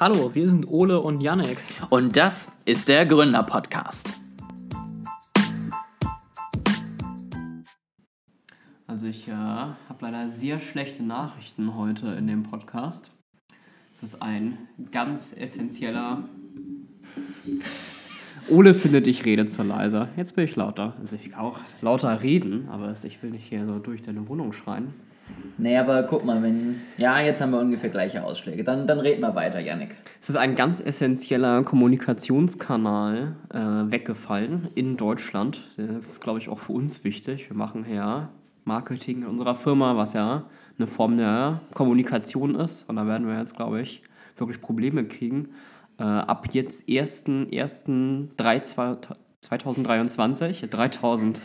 Hallo, wir sind Ole und Yannick. Und das ist der Gründer-Podcast. Also ich äh, habe leider sehr schlechte Nachrichten heute in dem Podcast. Es ist ein ganz essentieller... Ole findet, ich rede zu leise. Jetzt bin ich lauter. Also ich kann auch lauter reden, aber ich will nicht hier so durch deine Wohnung schreien. Nee, aber guck mal, wenn. Ja, jetzt haben wir ungefähr gleiche Ausschläge. Dann, dann reden wir weiter, Yannick. Es ist ein ganz essentieller Kommunikationskanal äh, weggefallen in Deutschland. Das ist, glaube ich, auch für uns wichtig. Wir machen ja Marketing in unserer Firma, was ja eine Form der Kommunikation ist. Und da werden wir jetzt, glaube ich, wirklich Probleme kriegen. Äh, ab jetzt 1.1.2023 3000,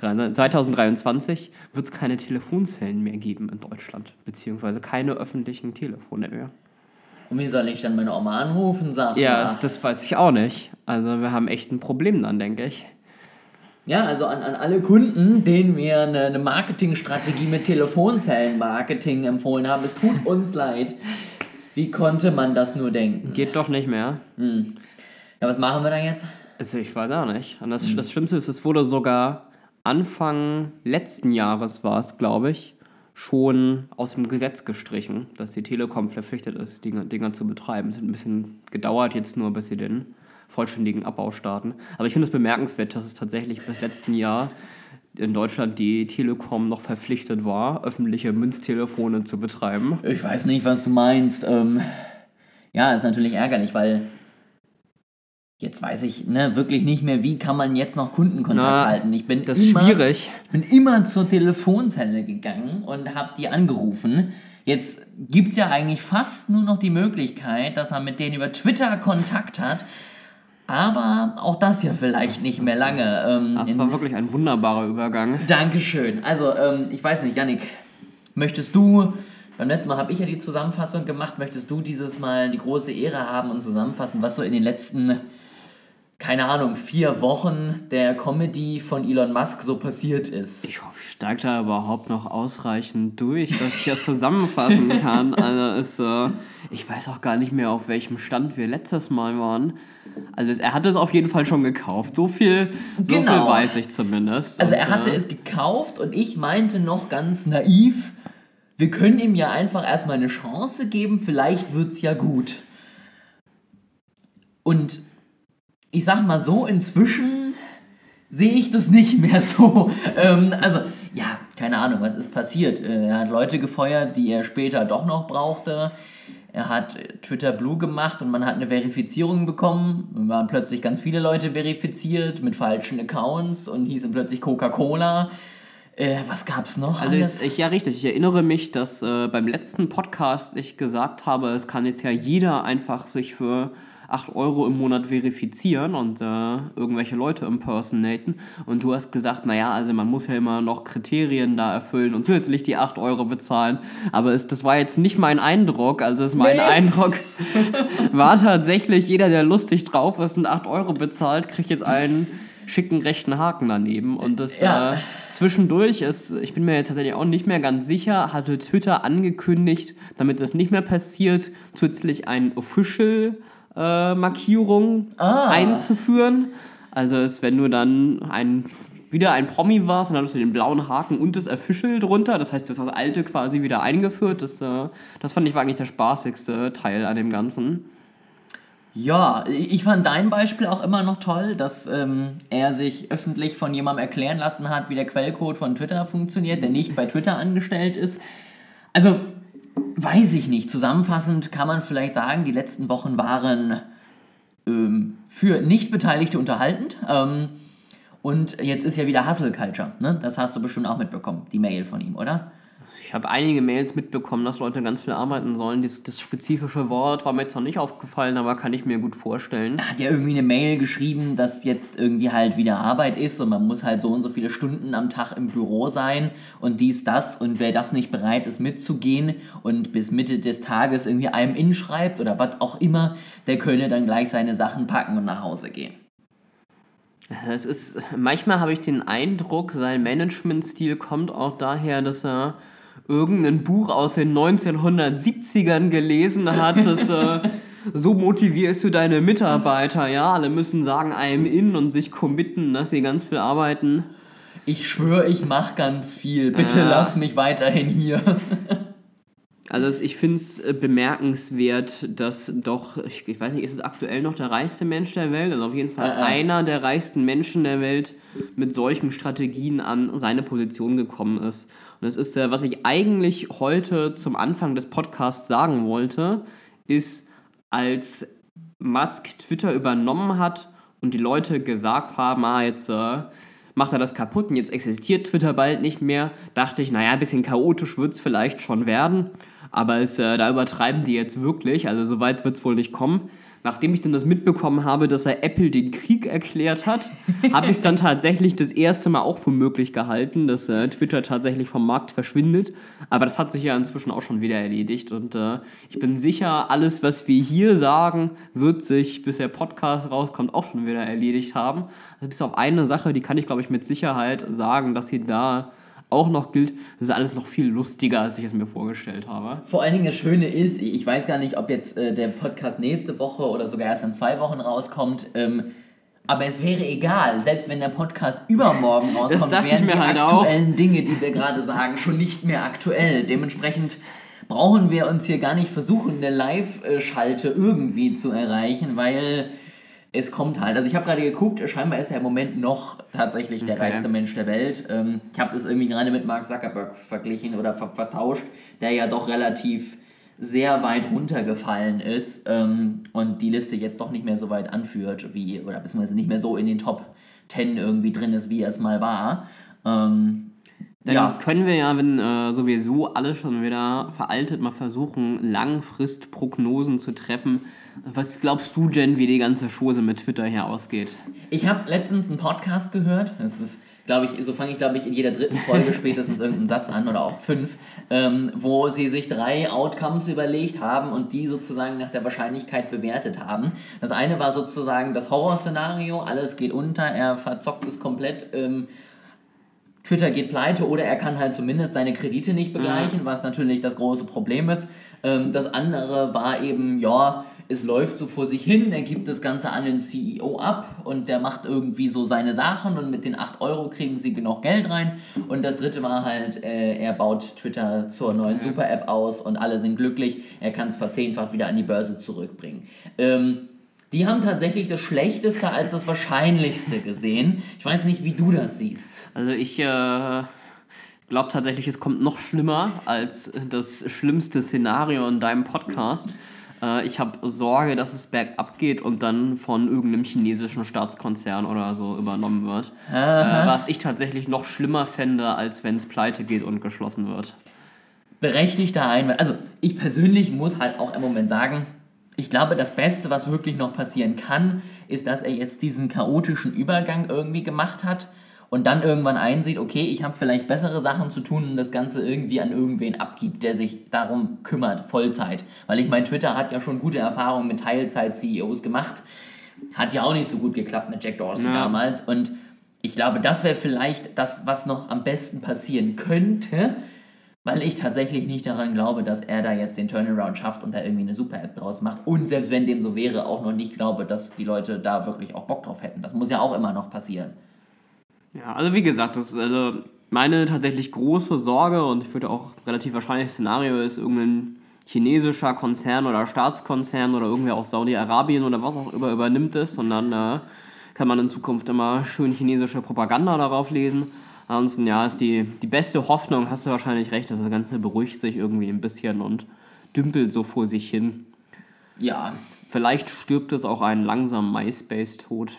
2023 wird es keine Telefonzellen mehr geben in Deutschland, beziehungsweise keine öffentlichen Telefone mehr. Und wie soll ich dann meine Oma anrufen, sag Ja, das, das weiß ich auch nicht. Also wir haben echt ein Problem dann, denke ich. Ja, also an, an alle Kunden, denen wir eine, eine Marketingstrategie mit Telefonzellenmarketing empfohlen haben, es tut uns leid. Wie konnte man das nur denken? Geht doch nicht mehr. Hm. Ja, was machen wir dann jetzt? Also ich weiß auch nicht. Und das, das Schlimmste ist, es wurde sogar Anfang letzten Jahres war es, glaube ich, schon aus dem Gesetz gestrichen, dass die Telekom verpflichtet ist, Dinge, Dinge zu betreiben. Es hat ein bisschen gedauert jetzt nur, bis sie den vollständigen Abbau starten. Aber ich finde es bemerkenswert, dass es tatsächlich bis letzten Jahr in Deutschland die Telekom noch verpflichtet war, öffentliche Münztelefone zu betreiben. Ich weiß nicht, was du meinst. Ähm, ja, ist natürlich ärgerlich, weil jetzt weiß ich ne, wirklich nicht mehr, wie kann man jetzt noch Kundenkontakt Na, halten. Ich bin Das ist immer, schwierig. Ich bin immer zur Telefonzelle gegangen und habe die angerufen. Jetzt gibt es ja eigentlich fast nur noch die Möglichkeit, dass man mit denen über Twitter Kontakt hat. Aber auch das ja vielleicht nicht mehr lange. Ähm, Das war wirklich ein wunderbarer Übergang. Dankeschön. Also, ähm, ich weiß nicht, Yannick, möchtest du, beim letzten Mal habe ich ja die Zusammenfassung gemacht, möchtest du dieses Mal die große Ehre haben und zusammenfassen, was so in den letzten, keine Ahnung, vier Wochen der Comedy von Elon Musk so passiert ist? Ich hoffe, ich steige da überhaupt noch ausreichend durch, dass ich das zusammenfassen kann. Also ist, äh, ich weiß auch gar nicht mehr, auf welchem Stand wir letztes Mal waren. Also es- er hat es auf jeden Fall schon gekauft. So viel, so Genau. viel weiß ich zumindest. Also Und, er hatte äh, es gekauft und ich meinte noch ganz naiv, wir können ihm ja einfach erstmal eine Chance geben, vielleicht wird's ja gut. Und ich sag mal so, inzwischen sehe ich das nicht mehr so. Ähm, also, ja, keine Ahnung, was ist passiert. Äh, Er hat Leute gefeuert, die er später doch noch brauchte. Er hat Twitter Blue gemacht und man hat eine Verifizierung bekommen. Dann waren plötzlich ganz viele Leute verifiziert mit falschen Accounts und hießen plötzlich Coca-Cola. Äh, was gab's noch? Also ist, ich, ja, richtig. Ich erinnere mich, dass äh, beim letzten Podcast ich gesagt habe, es kann jetzt ja jeder einfach sich für 8 Euro im Monat verifizieren und äh, irgendwelche Leute impersonaten. Und du hast gesagt, naja, also man muss ja immer noch Kriterien da erfüllen und zusätzlich die 8 Euro bezahlen. Aber es, das war jetzt nicht mein Eindruck. Also ist mein Nee. Eindruck war tatsächlich, jeder, der lustig drauf ist und 8 Euro bezahlt, kriegt jetzt einen schicken rechten Haken daneben. Und das Ja. äh, zwischendurch ist, ich bin mir jetzt tatsächlich auch nicht mehr ganz sicher, hatte Twitter angekündigt, damit das nicht mehr passiert, zusätzlich ein Official äh, Markierung Ah. einzuführen. Also es, wenn du dann ein wieder ein Promi warst, dann hattest du den blauen Haken und das Official drunter. Das heißt, du hast das alte quasi wieder eingeführt. Das, äh, das fand ich war eigentlich der spaßigste Teil an dem Ganzen. Ja, ich fand dein Beispiel auch immer noch toll, dass ähm, er sich öffentlich von jemandem erklären lassen hat, wie der Quellcode von Twitter funktioniert, der nicht bei Twitter angestellt ist. Also, weiß ich nicht. Zusammenfassend kann man vielleicht sagen, die letzten Wochen waren ähm, für Nichtbeteiligte unterhaltend. Ähm, und jetzt ist ja wieder Hustle Culture. Ne? Das hast du bestimmt auch mitbekommen, die Mail von ihm, oder? Ich habe einige Mails mitbekommen, dass Leute ganz viel arbeiten sollen. Das, das spezifische Wort war mir jetzt noch nicht aufgefallen, aber kann ich mir gut vorstellen. Hat ja irgendwie eine Mail geschrieben, dass jetzt irgendwie halt wieder Arbeit ist und man muss halt so und so viele Stunden am Tag im Büro sein und dies, das und wer das nicht bereit ist mitzugehen und bis Mitte des Tages irgendwie einem inschreibt oder was auch immer, der könne dann gleich seine Sachen packen und nach Hause gehen. Es ist, manchmal habe ich den Eindruck, sein Managementstil kommt auch daher, dass er irgendein Buch aus den 1970ern gelesen hat, das äh, so motivierst du deine Mitarbeiter, ja? Alle müssen sagen, I'm in und sich committen, dass sie ganz viel arbeiten. Ich schwöre, ich mache ganz viel. Bitte Ja. lass mich weiterhin hier. Also ich finde es bemerkenswert, dass doch, ich, ich weiß nicht, ist es aktuell noch der reichste Mensch der Welt? Also auf jeden Fall Äh, äh. einer der reichsten Menschen der Welt mit solchen Strategien an seine Position gekommen ist. Und das ist, äh, was ich eigentlich heute zum Anfang des Podcasts sagen wollte, ist, als Musk Twitter übernommen hat und die Leute gesagt haben, ah, jetzt äh, macht er das kaputt und jetzt existiert Twitter bald nicht mehr, dachte ich, naja, ein bisschen chaotisch wird es vielleicht schon werden, aber es, äh, da übertreiben die jetzt wirklich, also so weit wird es wohl nicht kommen. Nachdem ich dann das mitbekommen habe, dass er Apple den Krieg erklärt hat, habe ich es dann tatsächlich das erste Mal auch für möglich gehalten, dass äh, Twitter tatsächlich vom Markt verschwindet. Aber das hat sich ja inzwischen auch schon wieder erledigt. Und äh, ich bin sicher, alles, was wir hier sagen, wird sich, bis der Podcast rauskommt, auch schon wieder erledigt haben. Also bis auf eine Sache, die kann ich, glaube ich, mit Sicherheit sagen, dass sie da auch noch gilt. Das ist alles noch viel lustiger, als ich es mir vorgestellt habe. Vor allen Dingen das Schöne ist, ich weiß gar nicht, ob jetzt äh, der Podcast nächste Woche oder sogar erst in zwei Wochen rauskommt. Ähm, aber es wäre egal, selbst wenn der Podcast übermorgen rauskommt, wären die halt auch. aktuellen Dinge, die wir gerade sagen, schon nicht mehr aktuell. Dementsprechend brauchen wir uns hier gar nicht versuchen, eine Live-Schalte irgendwie zu erreichen, weil es kommt halt. Also ich habe gerade geguckt, scheinbar ist er im Moment noch tatsächlich der Okay. reichste Mensch der Welt. Ähm, ich habe das irgendwie gerade mit Mark Zuckerberg verglichen oder ver vertauscht, der ja doch relativ sehr weit runtergefallen ist ähm, und die Liste jetzt doch nicht mehr so weit anführt, wie, oder beziehungsweise nicht mehr so in den Top 10 irgendwie drin ist, wie er es mal war. Ähm, Dann ja, können wir ja, wenn äh, sowieso alles schon wieder veraltet, mal versuchen, Langfristprognosen zu treffen. Was glaubst du denn, wie die ganze Chose mit Twitter hier ausgeht? Ich habe letztens einen Podcast gehört. Das ist, glaube ich, so fange ich, glaube ich, in jeder dritten Folge spätestens irgendeinen Satz an oder auch fünf, ähm, wo sie sich drei Outcomes überlegt haben und die sozusagen nach der Wahrscheinlichkeit bewertet haben. Das eine war sozusagen das Horrorszenario, alles geht unter, er verzockt es komplett. Ähm, Twitter geht pleite oder er kann halt zumindest seine Kredite nicht begleichen, was natürlich das große Problem ist. Ähm, das andere war eben, ja, es läuft so vor sich hin, er gibt das Ganze an den CEO ab und der macht irgendwie so seine Sachen und mit den 8 Euro kriegen sie genug Geld rein. Und das dritte war halt, äh, er baut Twitter zur neuen Super-App aus und alle sind glücklich, er kann es verzehnfacht wieder an die Börse zurückbringen. Ähm, die haben tatsächlich das Schlechteste als das Wahrscheinlichste gesehen. Ich weiß nicht, wie du das siehst. Also ich äh, glaube tatsächlich, es kommt noch schlimmer als das schlimmste Szenario in deinem Podcast. Äh, ich habe Sorge, dass es bergab geht und dann von irgendeinem chinesischen Staatskonzern oder so übernommen wird. Äh, was ich tatsächlich noch schlimmer fände, als wenn es pleite geht und geschlossen wird. berechtigter Einwand. Also ich persönlich muss halt auch im Moment sagen, ich glaube, das Beste, was wirklich noch passieren kann, ist, dass er jetzt diesen chaotischen Übergang irgendwie gemacht hat und dann irgendwann einsieht, okay, ich habe vielleicht bessere Sachen zu tun und das Ganze irgendwie an irgendwen abgibt, der sich darum kümmert, Vollzeit. Weil ich meine, Twitter hat ja schon gute Erfahrungen mit Teilzeit-CEOs gemacht. Hat ja auch nicht so gut geklappt mit Jack Dorsey Ja. damals und ich glaube, das wäre vielleicht das, was noch am besten passieren könnte, weil ich tatsächlich nicht daran glaube, dass er da jetzt den Turnaround schafft und da irgendwie eine Super-App draus macht. Und selbst wenn dem so wäre, auch noch nicht glaube, dass die Leute da wirklich auch Bock drauf hätten. Das muss ja auch immer noch passieren. Ja, also wie gesagt, das ist also meine tatsächlich große Sorge und ich würde auch relativ wahrscheinlich Szenario ist irgendein chinesischer Konzern oder Staatskonzern oder irgendwer aus Saudi-Arabien oder was auch immer übernimmt es und dann äh, kann man in Zukunft immer schön chinesische Propaganda darauf lesen. Ansonsten, ja, ist die, die beste Hoffnung, hast du wahrscheinlich recht, dass das Ganze beruhigt sich irgendwie ein bisschen und dümpelt so vor sich hin. Ja, Vielleicht stirbt es auch einen langsamen MySpace-Tod.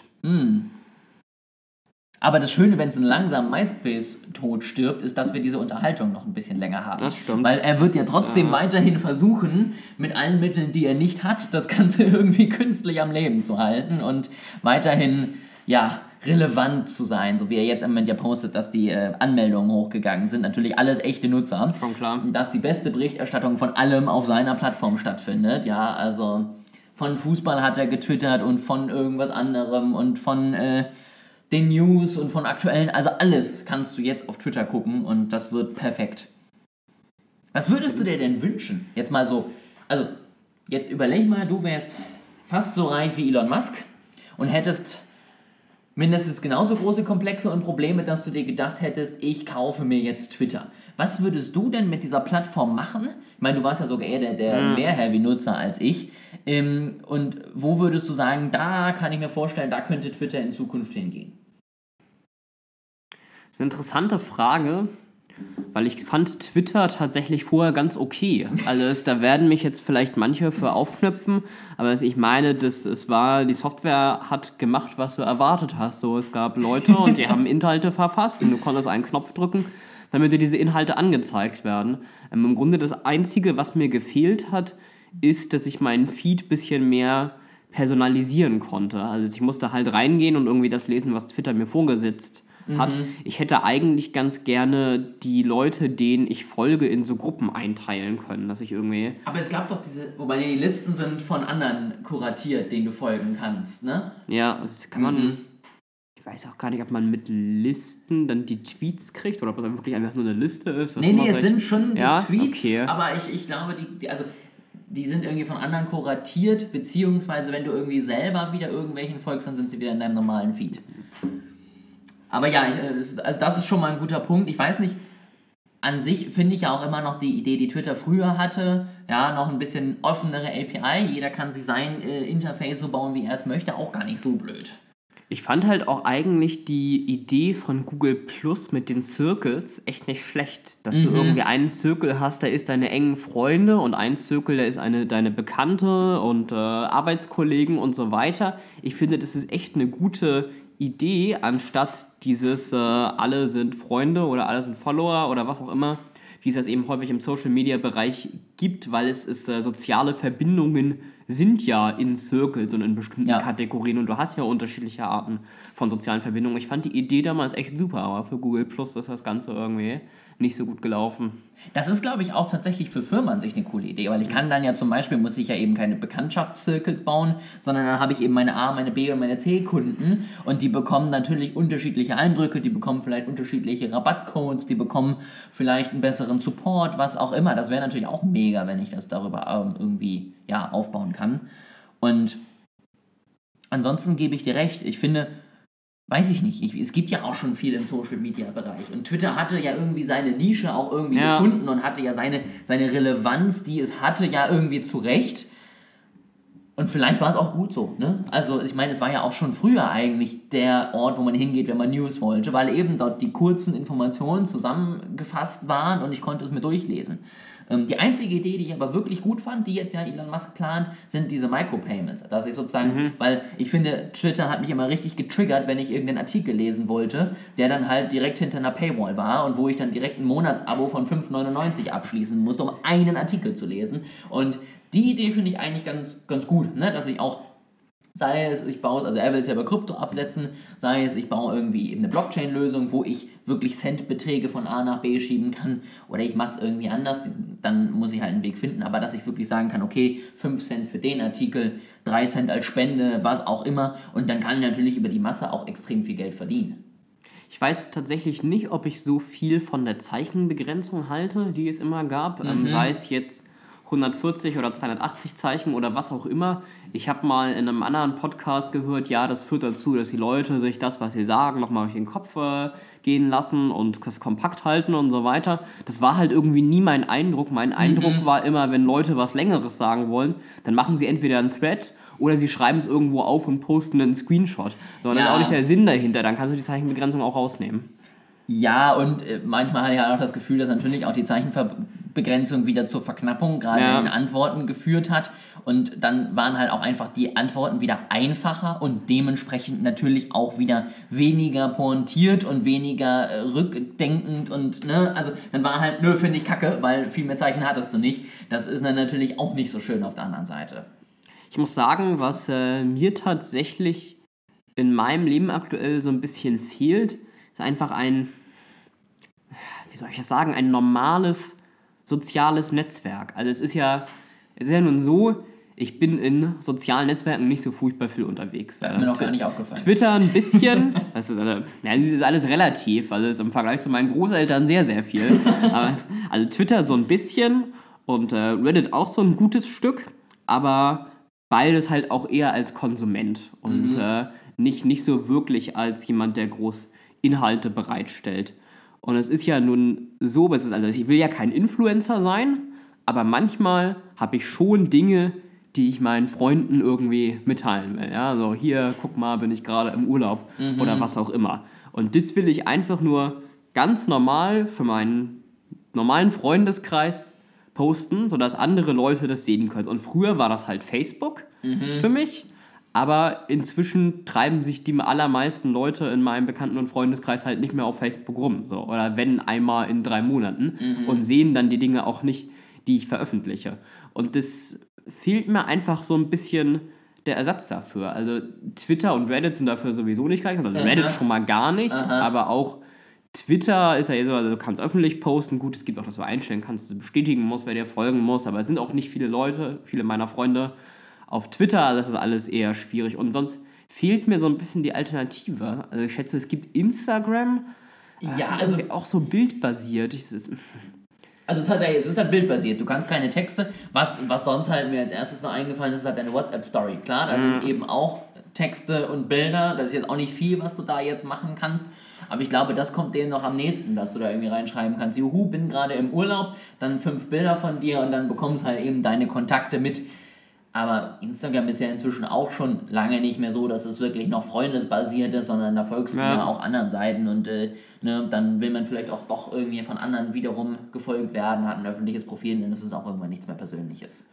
Aber das Schöne, wenn es einen langsamen MySpace-Tod stirbt, ist, dass wir diese Unterhaltung noch ein bisschen länger haben. Das stimmt. Weil er wird ja trotzdem Ja. weiterhin versuchen, mit allen Mitteln, die er nicht hat, das Ganze irgendwie künstlich am Leben zu halten und weiterhin, ja, relevant zu sein, so wie er jetzt im Moment ja postet, dass die äh, Anmeldungen hochgegangen sind. Natürlich alles echte Nutzer. Schon klar. Dass die beste Berichterstattung von allem auf seiner Plattform stattfindet. Ja, also von Fußball hat er getwittert und von irgendwas anderem und von äh, den News und von aktuellen, also alles kannst du jetzt auf Twitter gucken und das wird perfekt. Was würdest du dir denn wünschen? Jetzt mal so, also jetzt überleg mal, du wärst fast so reich wie Elon Musk und hättest mindestens genauso große Komplexe und Probleme, dass du dir gedacht hättest, ich kaufe mir jetzt Twitter. Was würdest du denn mit dieser Plattform machen? Ich meine, du warst ja sogar eher der, der Ja. mehr Heavy-Nutzer als ich. Ähm, und wo würdest du sagen, da kann ich mir vorstellen, da könnte Twitter in Zukunft hingehen? Ist eine interessante Frage, weil ich fand Twitter tatsächlich vorher ganz okay. Also es, da werden mich jetzt vielleicht manche für aufknöpfen, aber ich meine, das, es war, die Software hat gemacht, was du erwartet hast. So, es gab Leute und die haben Inhalte verfasst und du konntest einen Knopf drücken, damit dir diese Inhalte angezeigt werden. Ähm, Im Grunde das Einzige, was mir gefehlt hat, ist, dass ich meinen Feed ein bisschen mehr personalisieren konnte. Also ich musste halt reingehen und irgendwie das lesen, was Twitter mir vorgesetzt hat. Ich hätte eigentlich ganz gerne die Leute, denen ich folge, in so Gruppen einteilen können, dass ich irgendwie... Aber es gab doch diese, wobei die Listen sind von anderen kuratiert, denen du folgen kannst, ne? Ja, das kann man... Mhm. Ich weiß auch gar nicht, ob man mit Listen dann die Tweets kriegt oder ob das wirklich einfach nur eine Liste ist. Nee, nee, es ich- sind schon die Ja, Tweets, okay. aber ich, ich glaube, die, die, also, die sind irgendwie von anderen kuratiert, beziehungsweise wenn du irgendwie selber wieder irgendwelchen folgst, dann sind sie wieder in deinem normalen Feed. Aber ja, ich, äh, also das ist schon mal ein guter Punkt. Ich weiß nicht, an sich finde ich ja auch immer noch die Idee, die Twitter früher hatte, ja, noch ein bisschen offenere API. Jeder kann sich sein äh, Interface so bauen, wie er es möchte, auch gar nicht so blöd. Ich fand halt auch eigentlich die Idee von Google Plus mit den Circles echt nicht schlecht. Dass du irgendwie einen Circle hast, da ist deine engen Freunde und ein Circle, da ist eine, deine Bekannte und äh, Arbeitskollegen und so weiter. Ich finde, das ist echt eine gute Idee, anstatt dieses äh, alle sind Freunde oder alle sind Follower oder was auch immer, wie es das eben häufig im Social-Media-Bereich gibt, weil es ist äh, soziale Verbindungen sind ja in Circles und in bestimmten Ja. Kategorien und du hast ja unterschiedliche Arten von sozialen Verbindungen. Ich fand die Idee damals echt super, aber für Google Plus ist das Ganze irgendwie nicht so gut gelaufen. Das ist, glaube ich, auch tatsächlich für Firmen an sich eine coole Idee, weil ich kann dann ja zum Beispiel, muss ich ja eben keine Bekanntschaftszirkels bauen, sondern dann habe ich eben meine A, meine B und meine C-Kunden und die bekommen natürlich unterschiedliche Eindrücke, die bekommen vielleicht unterschiedliche Rabattcodes, die bekommen vielleicht einen besseren Support, was auch immer. Das wäre natürlich auch mega, wenn ich das darüber ähm, irgendwie ja, aufbauen kann. Und ansonsten gebe ich dir recht, ich finde, weiß ich nicht, ich, es gibt ja auch schon viel im Social Media Bereich und Twitter hatte ja irgendwie seine Nische auch irgendwie Ja. gefunden und hatte ja seine, seine Relevanz, die es hatte, ja irgendwie zurecht. Und vielleicht war es auch gut so, ne? Also ich meine, es war ja auch schon früher eigentlich der Ort, wo man hingeht, wenn man News wollte, weil eben dort die kurzen Informationen zusammengefasst waren und ich konnte es mir durchlesen. Ähm, die einzige Idee, die ich aber wirklich gut fand, die jetzt ja Elon Musk plant, sind diese Micropayments. Dass ich sozusagen, weil ich finde, Twitter hat mich immer richtig getriggert, wenn ich irgendeinen Artikel lesen wollte, der dann halt direkt hinter einer Paywall war und wo ich dann direkt ein Monatsabo von 5,99 abschließen musste, um einen Artikel zu lesen. Und die Idee finde ich eigentlich ganz, ganz gut, ne? dass ich auch Sei es, ich baue, also er will es ja über Krypto absetzen, sei es, ich baue irgendwie eben eine Blockchain-Lösung, wo ich wirklich Centbeträge von A nach B schieben kann oder ich mache es irgendwie anders, dann muss ich halt einen Weg finden, aber dass ich wirklich sagen kann, okay, 5 Cent für den Artikel, 3 Cent als Spende, was auch immer und dann kann ich natürlich über die Masse auch extrem viel Geld verdienen. Ich weiß tatsächlich nicht, ob ich so viel von der Zeichenbegrenzung halte, die es immer gab. Ähm, sei es jetzt 140 oder 280 Zeichen oder was auch immer. Ich habe mal in einem anderen Podcast gehört, ja, das führt dazu, dass die Leute sich das, was sie sagen, nochmal durch den Kopf äh, gehen lassen und das kompakt halten und so weiter. Das war halt irgendwie nie mein Eindruck. Mein Eindruck war immer, wenn Leute was Längeres sagen wollen, dann machen sie entweder einen Thread oder sie schreiben es irgendwo auf und posten einen Screenshot. So, und das ist Ja. auch nicht der Sinn dahinter. Dann kannst du die Zeichenbegrenzung auch rausnehmen. Ja, und äh, manchmal hatte ich halt auch das Gefühl, dass natürlich auch die Zeichenbegrenzung wieder zur Verknappung gerade Ja. in den Antworten geführt hat. Und dann waren halt auch einfach die Antworten wieder einfacher und dementsprechend natürlich auch wieder weniger pointiert und weniger äh, rückdenkend und, ne, also dann war halt, nö, finde ich kacke, weil viel mehr Zeichen hattest du nicht. Das ist dann natürlich auch nicht so schön auf der anderen Seite. Ich muss sagen, was äh, mir tatsächlich in meinem Leben aktuell so ein bisschen fehlt, ist einfach ein, wie soll ich das sagen, ein normales soziales Netzwerk. Also es ist ja, es ist ja nun so, ich bin in sozialen Netzwerken nicht so furchtbar viel unterwegs. Das ist mir Äh, noch gar Twi- nicht aufgefallen. Twitter ein bisschen, das ist, alle, ja, das ist alles relativ, also ist im Vergleich zu meinen Großeltern sehr, sehr viel. Aber es, also Twitter so ein bisschen und äh, Reddit auch so ein gutes Stück. aber beides halt auch eher als Konsument und äh, nicht, nicht so wirklich als jemand, der groß Inhalte bereitstellt. Und es ist ja nun so, es ist also ich will ja kein Influencer sein, aber manchmal habe ich schon Dinge, die ich meinen Freunden irgendwie mitteilen will. Ja, so hier, guck mal, bin ich gerade im Urlaub oder was auch immer. Und das will ich einfach nur ganz normal für meinen normalen Freundeskreis posten, sodass andere Leute das sehen können. Und früher war das halt Facebook für mich. Aber inzwischen treiben sich die allermeisten Leute in meinem Bekannten- und Freundeskreis halt nicht mehr auf Facebook rum. So. Oder wenn einmal in drei Monaten und sehen dann die Dinge auch nicht, die ich veröffentliche. Und das fehlt mir einfach so ein bisschen der Ersatz dafür. Also Twitter und Reddit sind dafür sowieso nicht geeignet. Also Reddit schon mal gar nicht, aber auch Twitter ist ja eh so, also du kannst öffentlich posten. Gut, es gibt auch, dass du einstellen kannst, dass du bestätigen musst, wer dir folgen muss, aber es sind auch nicht viele Leute, viele meiner Freunde auf Twitter. Das ist alles eher schwierig. Und sonst fehlt mir so ein bisschen die Alternative. Also ich schätze, es gibt Instagram. aber Ja, also- auch so bildbasiert. Ich, Also tatsächlich, es ist halt bildbasiert. Du kannst keine Texte. Was, was sonst halt mir als erstes noch eingefallen ist, ist halt deine WhatsApp-Story. Klar, da sind eben auch Texte und Bilder. Das ist jetzt auch nicht viel, was du da jetzt machen kannst. Aber ich glaube, das kommt denen noch am nächsten, dass du da irgendwie reinschreiben kannst. Juhu, bin gerade im Urlaub, dann fünf Bilder von dir und dann bekommst halt eben deine Kontakte mit. Aber Instagram ist ja inzwischen auch schon lange nicht mehr so, dass es wirklich noch freundesbasiert ist, sondern da folgst du Ja. ja auch anderen Seiten und äh, ne, dann will man vielleicht auch doch irgendwie von anderen wiederum gefolgt werden, hat ein öffentliches Profil, dann ist es auch irgendwann nichts mehr Persönliches.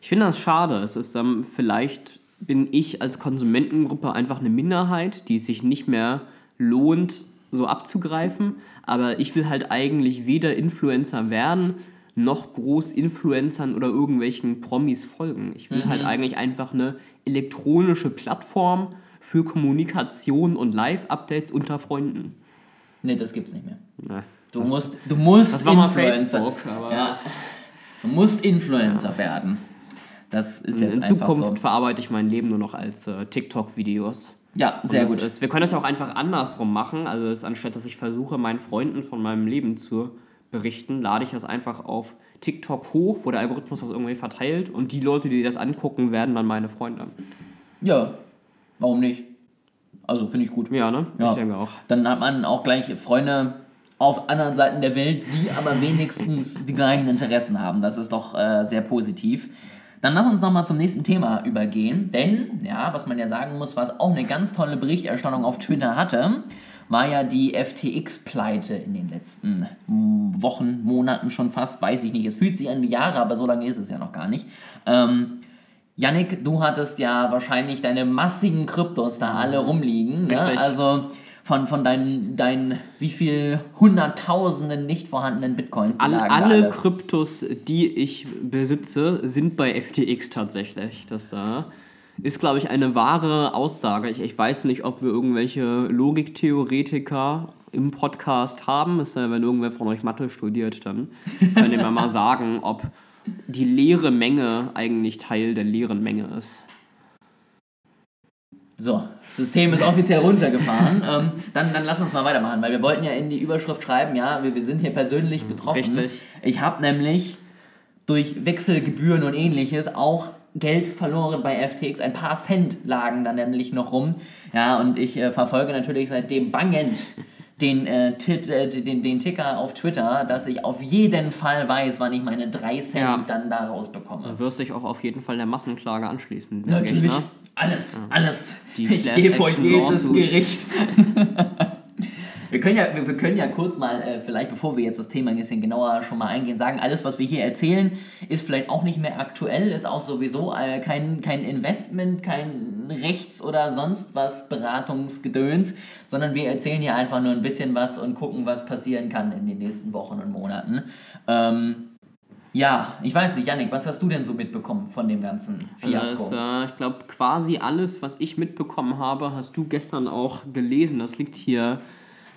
Ich finde das schade. Es ist ähm, vielleicht bin ich als Konsumentengruppe einfach eine Minderheit, die es sich nicht mehr lohnt, so abzugreifen. Aber ich will halt eigentlich weder Influencer werden, noch groß Influencern oder irgendwelchen Promis folgen. Ich will halt eigentlich einfach eine elektronische Plattform für Kommunikation und Live-Updates unter Freunden. Ne, das gibt's nicht mehr. Na, Du das, musst, du musst das war mal Influencer. Facebook, aber ja, du musst Influencer werden. Das ist jetzt in einfach Zukunft so. verarbeite ich mein Leben nur noch als äh, TikTok-Videos. Ja, sehr gut. Ist, wir können das auch einfach andersrum machen. Also das, anstatt dass ich versuche, meinen Freunden von meinem Leben zu berichten, lade ich das einfach auf TikTok hoch, wo der Algorithmus das irgendwie verteilt und die Leute, die das angucken, werden dann meine Freunde. Ja, warum nicht? Also finde ich gut. Ja, ne? Ja. Ich denke auch. Dann hat man auch gleich Freunde auf anderen Seiten der Welt, die aber wenigstens die gleichen Interessen haben. Das ist doch äh, sehr positiv. Dann lass uns nochmal zum nächsten Thema übergehen. Denn, ja, was man ja sagen muss, was auch eine ganz tolle Berichterstattung auf Twitter hatte, war ja die FTX-Pleite in den letzten mm, Wochen, Monaten schon fast, weiß ich nicht. Es fühlt sich an wie Jahre, aber so lange ist es ja noch gar nicht. Ähm, Yannick, du hattest ja wahrscheinlich deine massigen Kryptos da alle rumliegen. Ne? Also von, von deinen, deinen wie viel hunderttausenden nicht vorhandenen Bitcoins. All, da alle alle. Kryptos, die ich besitze, sind bei FTX tatsächlich. Das äh, ist, glaube ich, eine wahre Aussage. Ich, ich weiß nicht, ob wir irgendwelche Logiktheoretiker im Podcast haben. Ist, äh, wenn irgendwer von euch Mathe studiert, dann könnt ihr mir mal sagen, ob die leere Menge eigentlich Teil der leeren Menge ist. So, das System ist offiziell runtergefahren. ähm, dann, dann lass uns mal weitermachen, weil wir wollten ja in die Überschrift schreiben, ja, wir, wir sind hier persönlich betroffen. richtig. Ich habe nämlich durch Wechselgebühren und ähnliches auch Geld verloren bei FTX. Ein paar Cent lagen da nämlich noch rum. Ja, und ich äh, verfolge natürlich seitdem bangend den, äh, Tit, äh, den, den Ticker auf Twitter, dass ich auf jeden Fall weiß, wann ich meine 3 Cent Ja. dann da rausbekomme. Du wirst dich auch auf jeden Fall der Massenklage anschließen. Natürlich. ne? Alles, alles. Die ich gehe vor jedes. Gericht. wir, können ja, wir, wir können ja kurz mal, äh, vielleicht bevor wir jetzt das Thema ein bisschen genauer schon mal eingehen, sagen, alles, was wir hier erzählen, ist vielleicht auch nicht mehr aktuell, ist auch sowieso äh, kein, kein Investment, kein Rechts- oder sonst was Beratungsgedöns, sondern wir erzählen hier einfach nur ein bisschen was und gucken, was passieren kann in den nächsten Wochen und Monaten. Ähm, ja, ich weiß nicht, Yannick, was hast du denn so mitbekommen von dem ganzen Fiasko? Das, äh, ich glaube, quasi alles, was ich mitbekommen habe, hast du gestern auch gelesen. Das liegt hier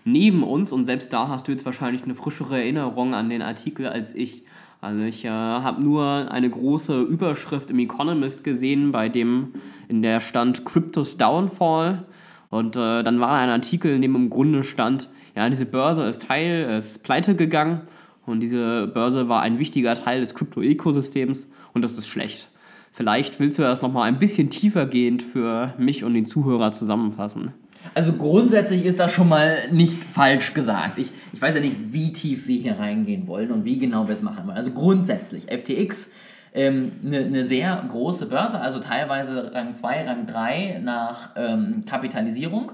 neben uns und selbst da hast du jetzt wahrscheinlich eine frischere Erinnerung an den Artikel als ich. Also ich äh, habe nur eine große Überschrift im Economist gesehen, bei dem in der stand Cryptos Downfall. Und äh, dann war ein Artikel, in dem im Grunde stand, ja, diese Börse ist Teil, ist pleite gegangen und diese Börse war ein wichtiger Teil des Krypto-Ökosystems und das ist schlecht. Vielleicht willst du das nochmal ein bisschen tiefergehend für mich und den Zuhörer zusammenfassen. Also grundsätzlich ist das schon mal nicht falsch gesagt. Ich, ich weiß ja nicht, wie tief wir hier reingehen wollen und wie genau wir es machen wollen. Also grundsätzlich, FTX, eine ähm, ne, ne sehr große Börse, also teilweise Rang 2, Rang 3 nach ähm, Kapitalisierung,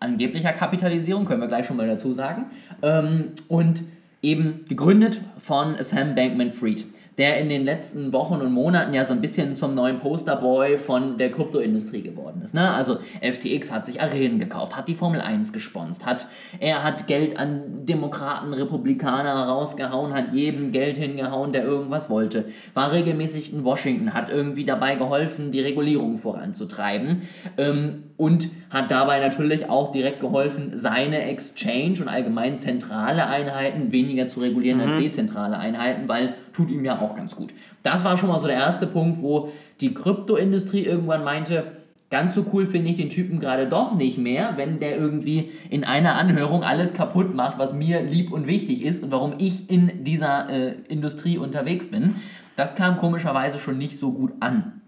angeblicher Kapitalisierung, können wir gleich schon mal dazu sagen. Ähm, und eben gegründet von Sam Bankman-Fried der in den letzten Wochen und Monaten ja so ein bisschen zum neuen Posterboy von der Kryptoindustrie geworden ist. Ne? Also FTX hat sich Arenen gekauft, hat die Formel 1 gesponst, hat, er hat Geld an Demokraten, Republikaner rausgehauen, hat jedem Geld hingehauen, der irgendwas wollte, war regelmäßig in Washington, hat irgendwie dabei geholfen, die Regulierung voranzutreiben ähm, und hat dabei natürlich auch direkt geholfen, seine Exchange und allgemein zentrale Einheiten weniger zu regulieren mhm. als dezentrale Einheiten, weil tut ihm ja auch ganz gut. Das war schon mal so der erste Punkt, wo die Kryptoindustrie irgendwann meinte, ganz so cool finde ich den Typen gerade doch nicht mehr, wenn der irgendwie in einer Anhörung alles kaputt macht, was mir lieb und wichtig ist und warum ich in dieser äh, Industrie unterwegs bin. Das kam komischerweise schon nicht so gut an.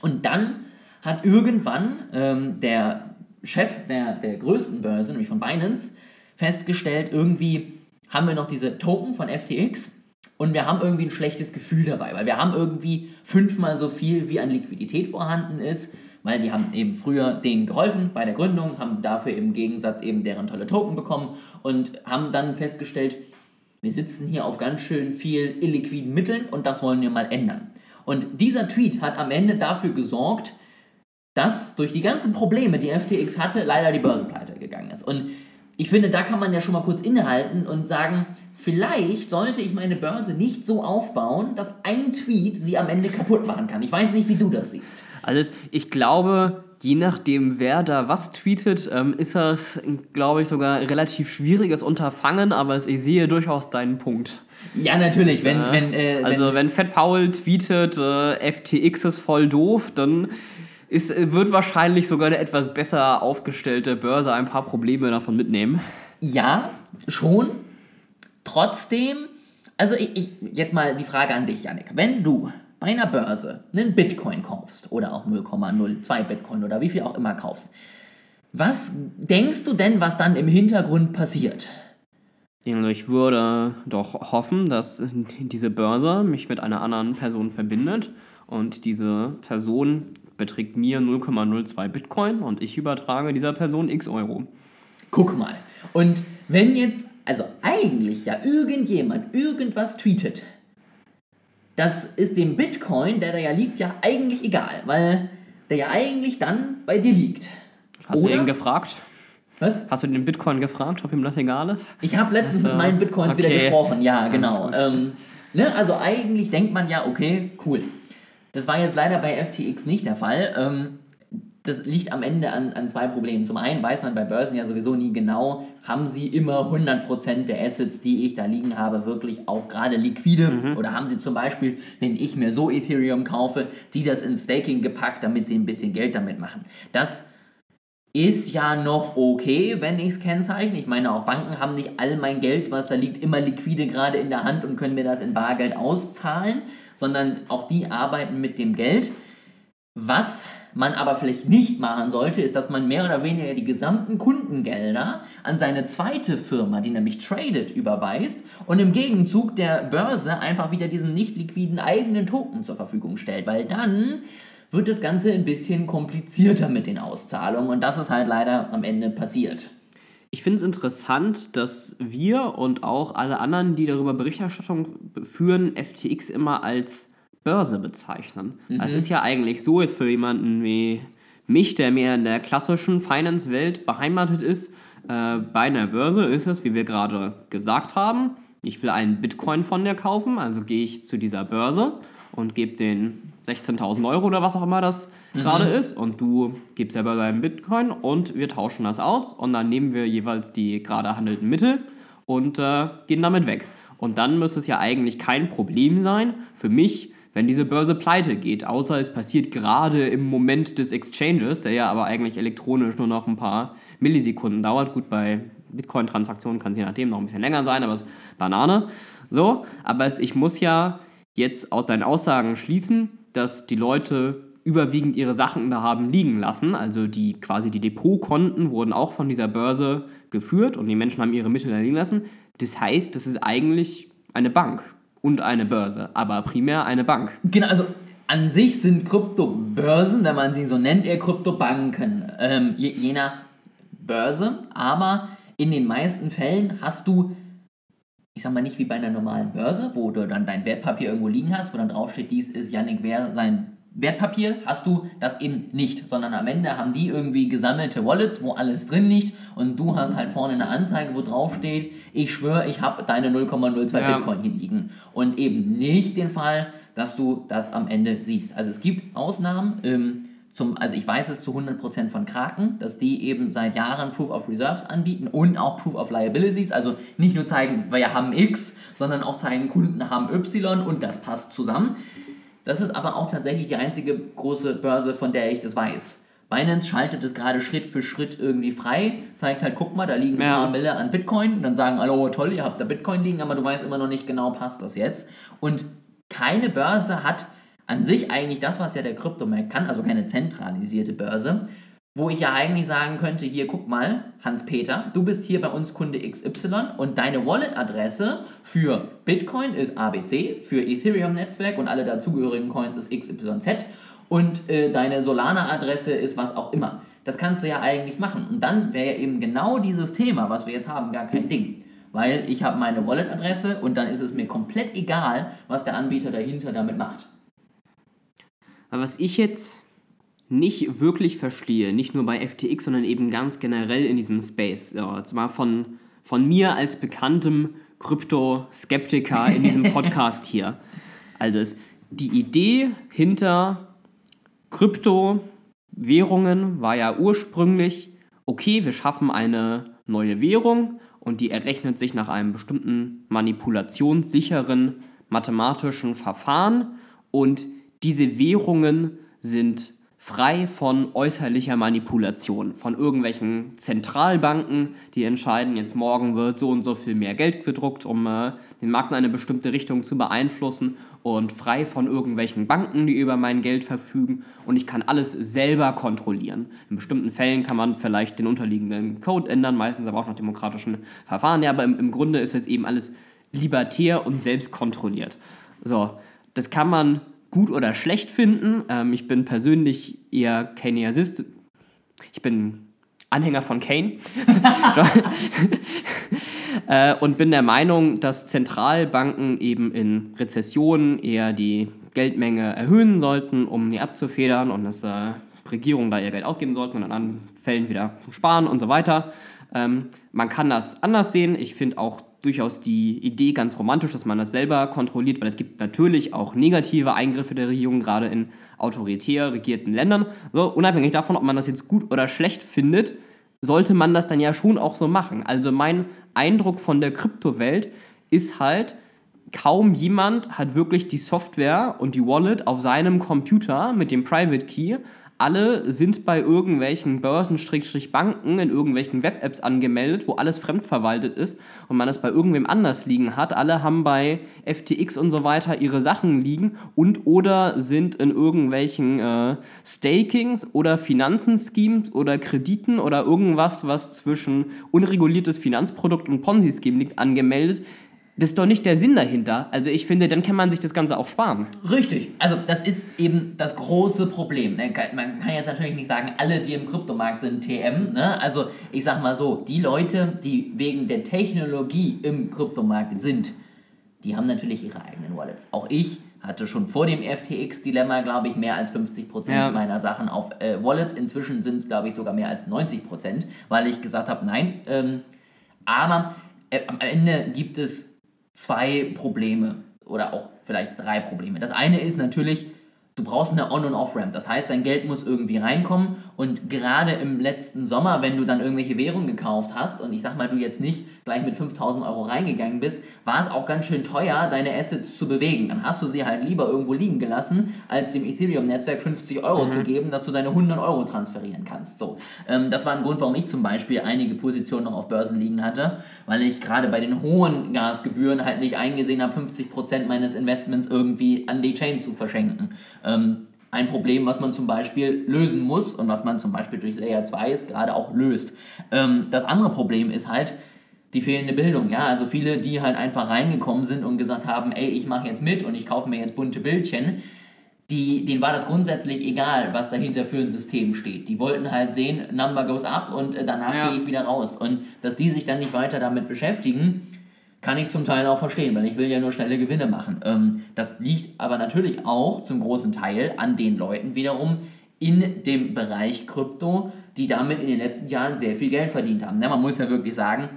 Und dann hat irgendwann ähm, der Chef der, der größten Börse, nämlich von Binance, festgestellt, irgendwie haben wir noch diese Token von FTX und wir haben irgendwie ein schlechtes Gefühl dabei, weil wir haben irgendwie fünfmal so viel, wie an Liquidität vorhanden ist, weil die haben eben früher denen geholfen bei der Gründung, haben dafür im Gegensatz eben deren tolle Token bekommen und haben dann festgestellt, wir sitzen hier auf ganz schön viel illiquiden Mitteln und das wollen wir mal ändern. Und dieser Tweet hat am Ende dafür gesorgt, dass durch die ganzen Probleme, die FTX hatte, leider die Börse pleite gegangen ist. Und ich finde, da kann man ja schon mal kurz innehalten und sagen, vielleicht sollte ich meine Börse nicht so aufbauen, dass ein Tweet sie am Ende kaputt machen kann. Ich weiß nicht, wie du das siehst. Also ich glaube, je nachdem, wer da was tweetet, ähm, ist das, glaube ich, sogar ein relativ schwieriges Unterfangen, aber ich sehe durchaus deinen Punkt. Ja, natürlich. Wenn, wenn, äh, also wenn Fat Paul tweetet, äh, FTX ist voll doof, dann ist, wird wahrscheinlich sogar eine etwas besser aufgestellte Börse ein paar Probleme davon mitnehmen. Ja, schon. Trotzdem, also ich, ich, jetzt mal die Frage an dich, Janik. Wenn du bei einer Börse einen Bitcoin kaufst oder auch 0,02 Bitcoin oder wie viel auch immer kaufst, was denkst du denn, was dann im Hintergrund passiert? Ich würde doch hoffen, dass diese Börse mich mit einer anderen Person verbindet und diese Person beträgt mir 0,02 Bitcoin und ich übertrage dieser Person x Euro. Guck mal. Und wenn jetzt, also eigentlich ja irgendjemand irgendwas tweetet, das ist dem Bitcoin, der da ja liegt, ja eigentlich egal, weil der ja eigentlich dann bei dir liegt. Hast Oder? du ihn gefragt? Was? Hast du den Bitcoin gefragt, ob ihm das egal ist? Ich habe letztens also, mit meinen Bitcoins okay. wieder gesprochen, ja, genau. Ähm, ne, also eigentlich denkt man ja, okay, cool. Das war jetzt leider bei FTX nicht der Fall. Ähm, das liegt am Ende an, an zwei Problemen. Zum einen weiß man bei Börsen ja sowieso nie genau, haben sie immer 100% der Assets, die ich da liegen habe, wirklich auch gerade liquide? Mhm. Oder haben sie zum Beispiel, wenn ich mir so Ethereum kaufe, die das in Staking gepackt, damit sie ein bisschen Geld damit machen? Das ist ja noch okay, wenn ich es kennzeichne. Ich meine, auch Banken haben nicht all mein Geld, was da liegt, immer liquide gerade in der Hand und können mir das in Bargeld auszahlen sondern auch die arbeiten mit dem Geld. Was man aber vielleicht nicht machen sollte, ist, dass man mehr oder weniger die gesamten Kundengelder an seine zweite Firma, die nämlich tradet, überweist und im Gegenzug der Börse einfach wieder diesen nicht liquiden eigenen Token zur Verfügung stellt, weil dann wird das Ganze ein bisschen komplizierter mit den Auszahlungen und das ist halt leider am Ende passiert. Ich finde es interessant, dass wir und auch alle anderen, die darüber Berichterstattung führen, FTX immer als Börse bezeichnen. Mhm. Es ist ja eigentlich so, jetzt für jemanden wie mich, der mehr in der klassischen Finance-Welt beheimatet ist, äh, bei einer Börse ist es, wie wir gerade gesagt haben, ich will einen Bitcoin von dir kaufen, also gehe ich zu dieser Börse und gebe den 16.000 Euro oder was auch immer das mhm. gerade ist und du gibst selber deinen Bitcoin und wir tauschen das aus und dann nehmen wir jeweils die gerade handelnden Mittel und äh, gehen damit weg. Und dann müsste es ja eigentlich kein Problem sein für mich, wenn diese Börse pleite geht, außer es passiert gerade im Moment des Exchanges, der ja aber eigentlich elektronisch nur noch ein paar Millisekunden dauert. Gut, bei Bitcoin-Transaktionen kann es je nachdem noch ein bisschen länger sein, aber es ist Banane. So, aber es, ich muss ja jetzt aus deinen Aussagen schließen, dass die Leute überwiegend ihre Sachen da haben liegen lassen. Also die quasi die Depotkonten wurden auch von dieser Börse geführt und die Menschen haben ihre Mittel da liegen lassen. Das heißt, das ist eigentlich eine Bank und eine Börse, aber primär eine Bank. Genau, also an sich sind Kryptobörsen, wenn man sie so nennt, eher Kryptobanken, ähm, je, je nach Börse, aber in den meisten Fällen hast du, ich sag mal nicht wie bei einer normalen Börse, wo du dann dein Wertpapier irgendwo liegen hast, wo dann draufsteht, dies ist Yannick Wer sein Wertpapier, hast du das eben nicht, sondern am Ende haben die irgendwie gesammelte Wallets, wo alles drin liegt und du hast halt vorne eine Anzeige, wo draufsteht, ich schwöre, ich habe deine 0,02 Ja. Bitcoin hier liegen und eben nicht den Fall, dass du das am Ende siehst. Also es gibt Ausnahmen, ähm, zum, also ich weiß es zu 100% von Kraken, dass die eben seit Jahren Proof of Reserves anbieten und auch Proof of Liabilities, also nicht nur zeigen, wir haben X, sondern auch zeigen, Kunden haben Y und das passt zusammen. Das ist aber auch tatsächlich die einzige große Börse, von der ich das weiß. Binance schaltet es gerade Schritt für Schritt irgendwie frei, zeigt halt, guck mal, da liegen ein Ja. paar Mille an Bitcoin. Und dann sagen alle, oh toll, ihr habt da Bitcoin liegen, aber du weißt immer noch nicht genau, passt das jetzt. Und keine Börse hat an sich eigentlich das, was ja der Kryptomarkt kann, also keine zentralisierte Börse, wo ich ja eigentlich sagen könnte, hier guck mal, Hans-Peter, du bist hier bei uns Kunde XY und deine Wallet-Adresse für Bitcoin ist ABC, für Ethereum-Netzwerk und alle dazugehörigen Coins ist XYZ und äh, deine Solana-Adresse ist was auch immer. Das kannst du ja eigentlich machen. Und dann wäre eben genau dieses Thema, was wir jetzt haben, gar kein Ding. Weil ich habe meine Wallet-Adresse und dann ist es mir komplett egal, was der Anbieter dahinter damit macht. Aber was ich jetzt nicht wirklich verstehe, nicht nur bei FTX, sondern eben ganz generell in diesem Space, ja, mal von, von mir als bekanntem Krypto-Skeptiker in diesem Podcast hier. Also ist die Idee hinter Kryptowährungen war ja ursprünglich, okay, wir schaffen eine neue Währung und die errechnet sich nach einem bestimmten manipulationssicheren mathematischen Verfahren und diese Währungen sind frei von äußerlicher Manipulation, von irgendwelchen Zentralbanken, die entscheiden, jetzt morgen wird so und so viel mehr Geld gedruckt, um äh, den Markt in eine bestimmte Richtung zu beeinflussen und frei von irgendwelchen Banken, die über mein Geld verfügen und ich kann alles selber kontrollieren. In bestimmten Fällen kann man vielleicht den unterliegenden Code ändern, meistens aber auch nach demokratischen Verfahren, ja, aber im, im Grunde ist es eben alles libertär und selbst kontrolliert. So, das kann man gut oder schlecht finden. Ähm, ich bin persönlich eher Keynesiast. Ich bin Anhänger von Kane. äh, und bin der Meinung, dass Zentralbanken eben in Rezessionen eher die Geldmenge erhöhen sollten, um die abzufedern und dass äh, Regierungen da ihr Geld ausgeben sollten und in anderen Fällen wieder sparen und so weiter. Ähm, man kann das anders sehen. Ich finde auch durchaus die Idee ganz romantisch, dass man das selber kontrolliert, weil es gibt natürlich auch negative Eingriffe der Regierung, gerade in autoritär regierten Ländern. So, unabhängig davon, ob man das jetzt gut oder schlecht findet, sollte man das dann ja schon auch so machen. Also mein Eindruck von der Kryptowelt ist halt, kaum jemand hat wirklich die Software und die Wallet auf seinem Computer mit dem Private Key. Alle sind bei irgendwelchen Börsen-Banken in irgendwelchen Web-Apps angemeldet, wo alles fremdverwaltet ist und man es bei irgendwem anders liegen hat. Alle haben bei FTX und so weiter ihre Sachen liegen und oder sind in irgendwelchen äh, Stakings oder Finanzen-Schemes oder Krediten oder irgendwas, was zwischen unreguliertes Finanzprodukt und Ponzi-Scheme liegt, angemeldet. Das ist doch nicht der Sinn dahinter. Also ich finde, dann kann man sich das Ganze auch sparen. Richtig. Also das ist eben das große Problem. ne? Man kann jetzt natürlich nicht sagen, alle, die im Kryptomarkt sind, TM. Ne? Also ich sag mal so, die Leute, die wegen der Technologie im Kryptomarkt sind, die haben natürlich ihre eigenen Wallets. Auch ich hatte schon vor dem FTX-Dilemma, glaube ich, mehr als 50% Ja. meiner Sachen auf äh, Wallets. Inzwischen sind es, glaube ich, sogar mehr als 90%, weil ich gesagt habe, nein. Ähm, aber äh, am Ende gibt es zwei Probleme oder auch vielleicht drei Probleme. Das eine ist natürlich, du brauchst eine On- und Off-Ramp. Das heißt, dein Geld muss irgendwie reinkommen und gerade im letzten Sommer, wenn du dann irgendwelche Währungen gekauft hast und ich sag mal, du jetzt nicht gleich mit 5000 Euro reingegangen bist, war es auch ganz schön teuer, deine Assets zu bewegen. Dann hast du sie halt lieber irgendwo liegen gelassen, als dem Ethereum-Netzwerk 50 Euro zu geben, dass du deine 100 Euro transferieren kannst. So, ähm, das war ein Grund, warum ich zum Beispiel einige Positionen noch auf Börsen liegen hatte, weil ich gerade bei den hohen Gasgebühren halt nicht eingesehen habe, 50% meines Investments irgendwie an die Chain zu verschenken. Ähm, ein Problem, was man zum Beispiel lösen muss und was man zum Beispiel durch Layer 2 ist, gerade auch löst. Ähm, das andere Problem ist halt die fehlende Bildung. Ja, also viele, die halt einfach reingekommen sind und gesagt haben, ey, ich mache jetzt mit und ich kaufe mir jetzt bunte Bildchen, die, denen war das grundsätzlich egal, was dahinter für ein System steht. Die wollten halt sehen, Number goes up und äh, danach Ja. gehe ich wieder raus. Und dass die sich dann nicht weiter damit beschäftigen, kann ich zum Teil auch verstehen, weil ich will ja nur schnelle Gewinne machen. Ähm, das liegt aber natürlich auch zum großen Teil an den Leuten wiederum in dem Bereich Krypto, die damit in den letzten Jahren sehr viel Geld verdient haben. Ne, man muss ja wirklich sagen,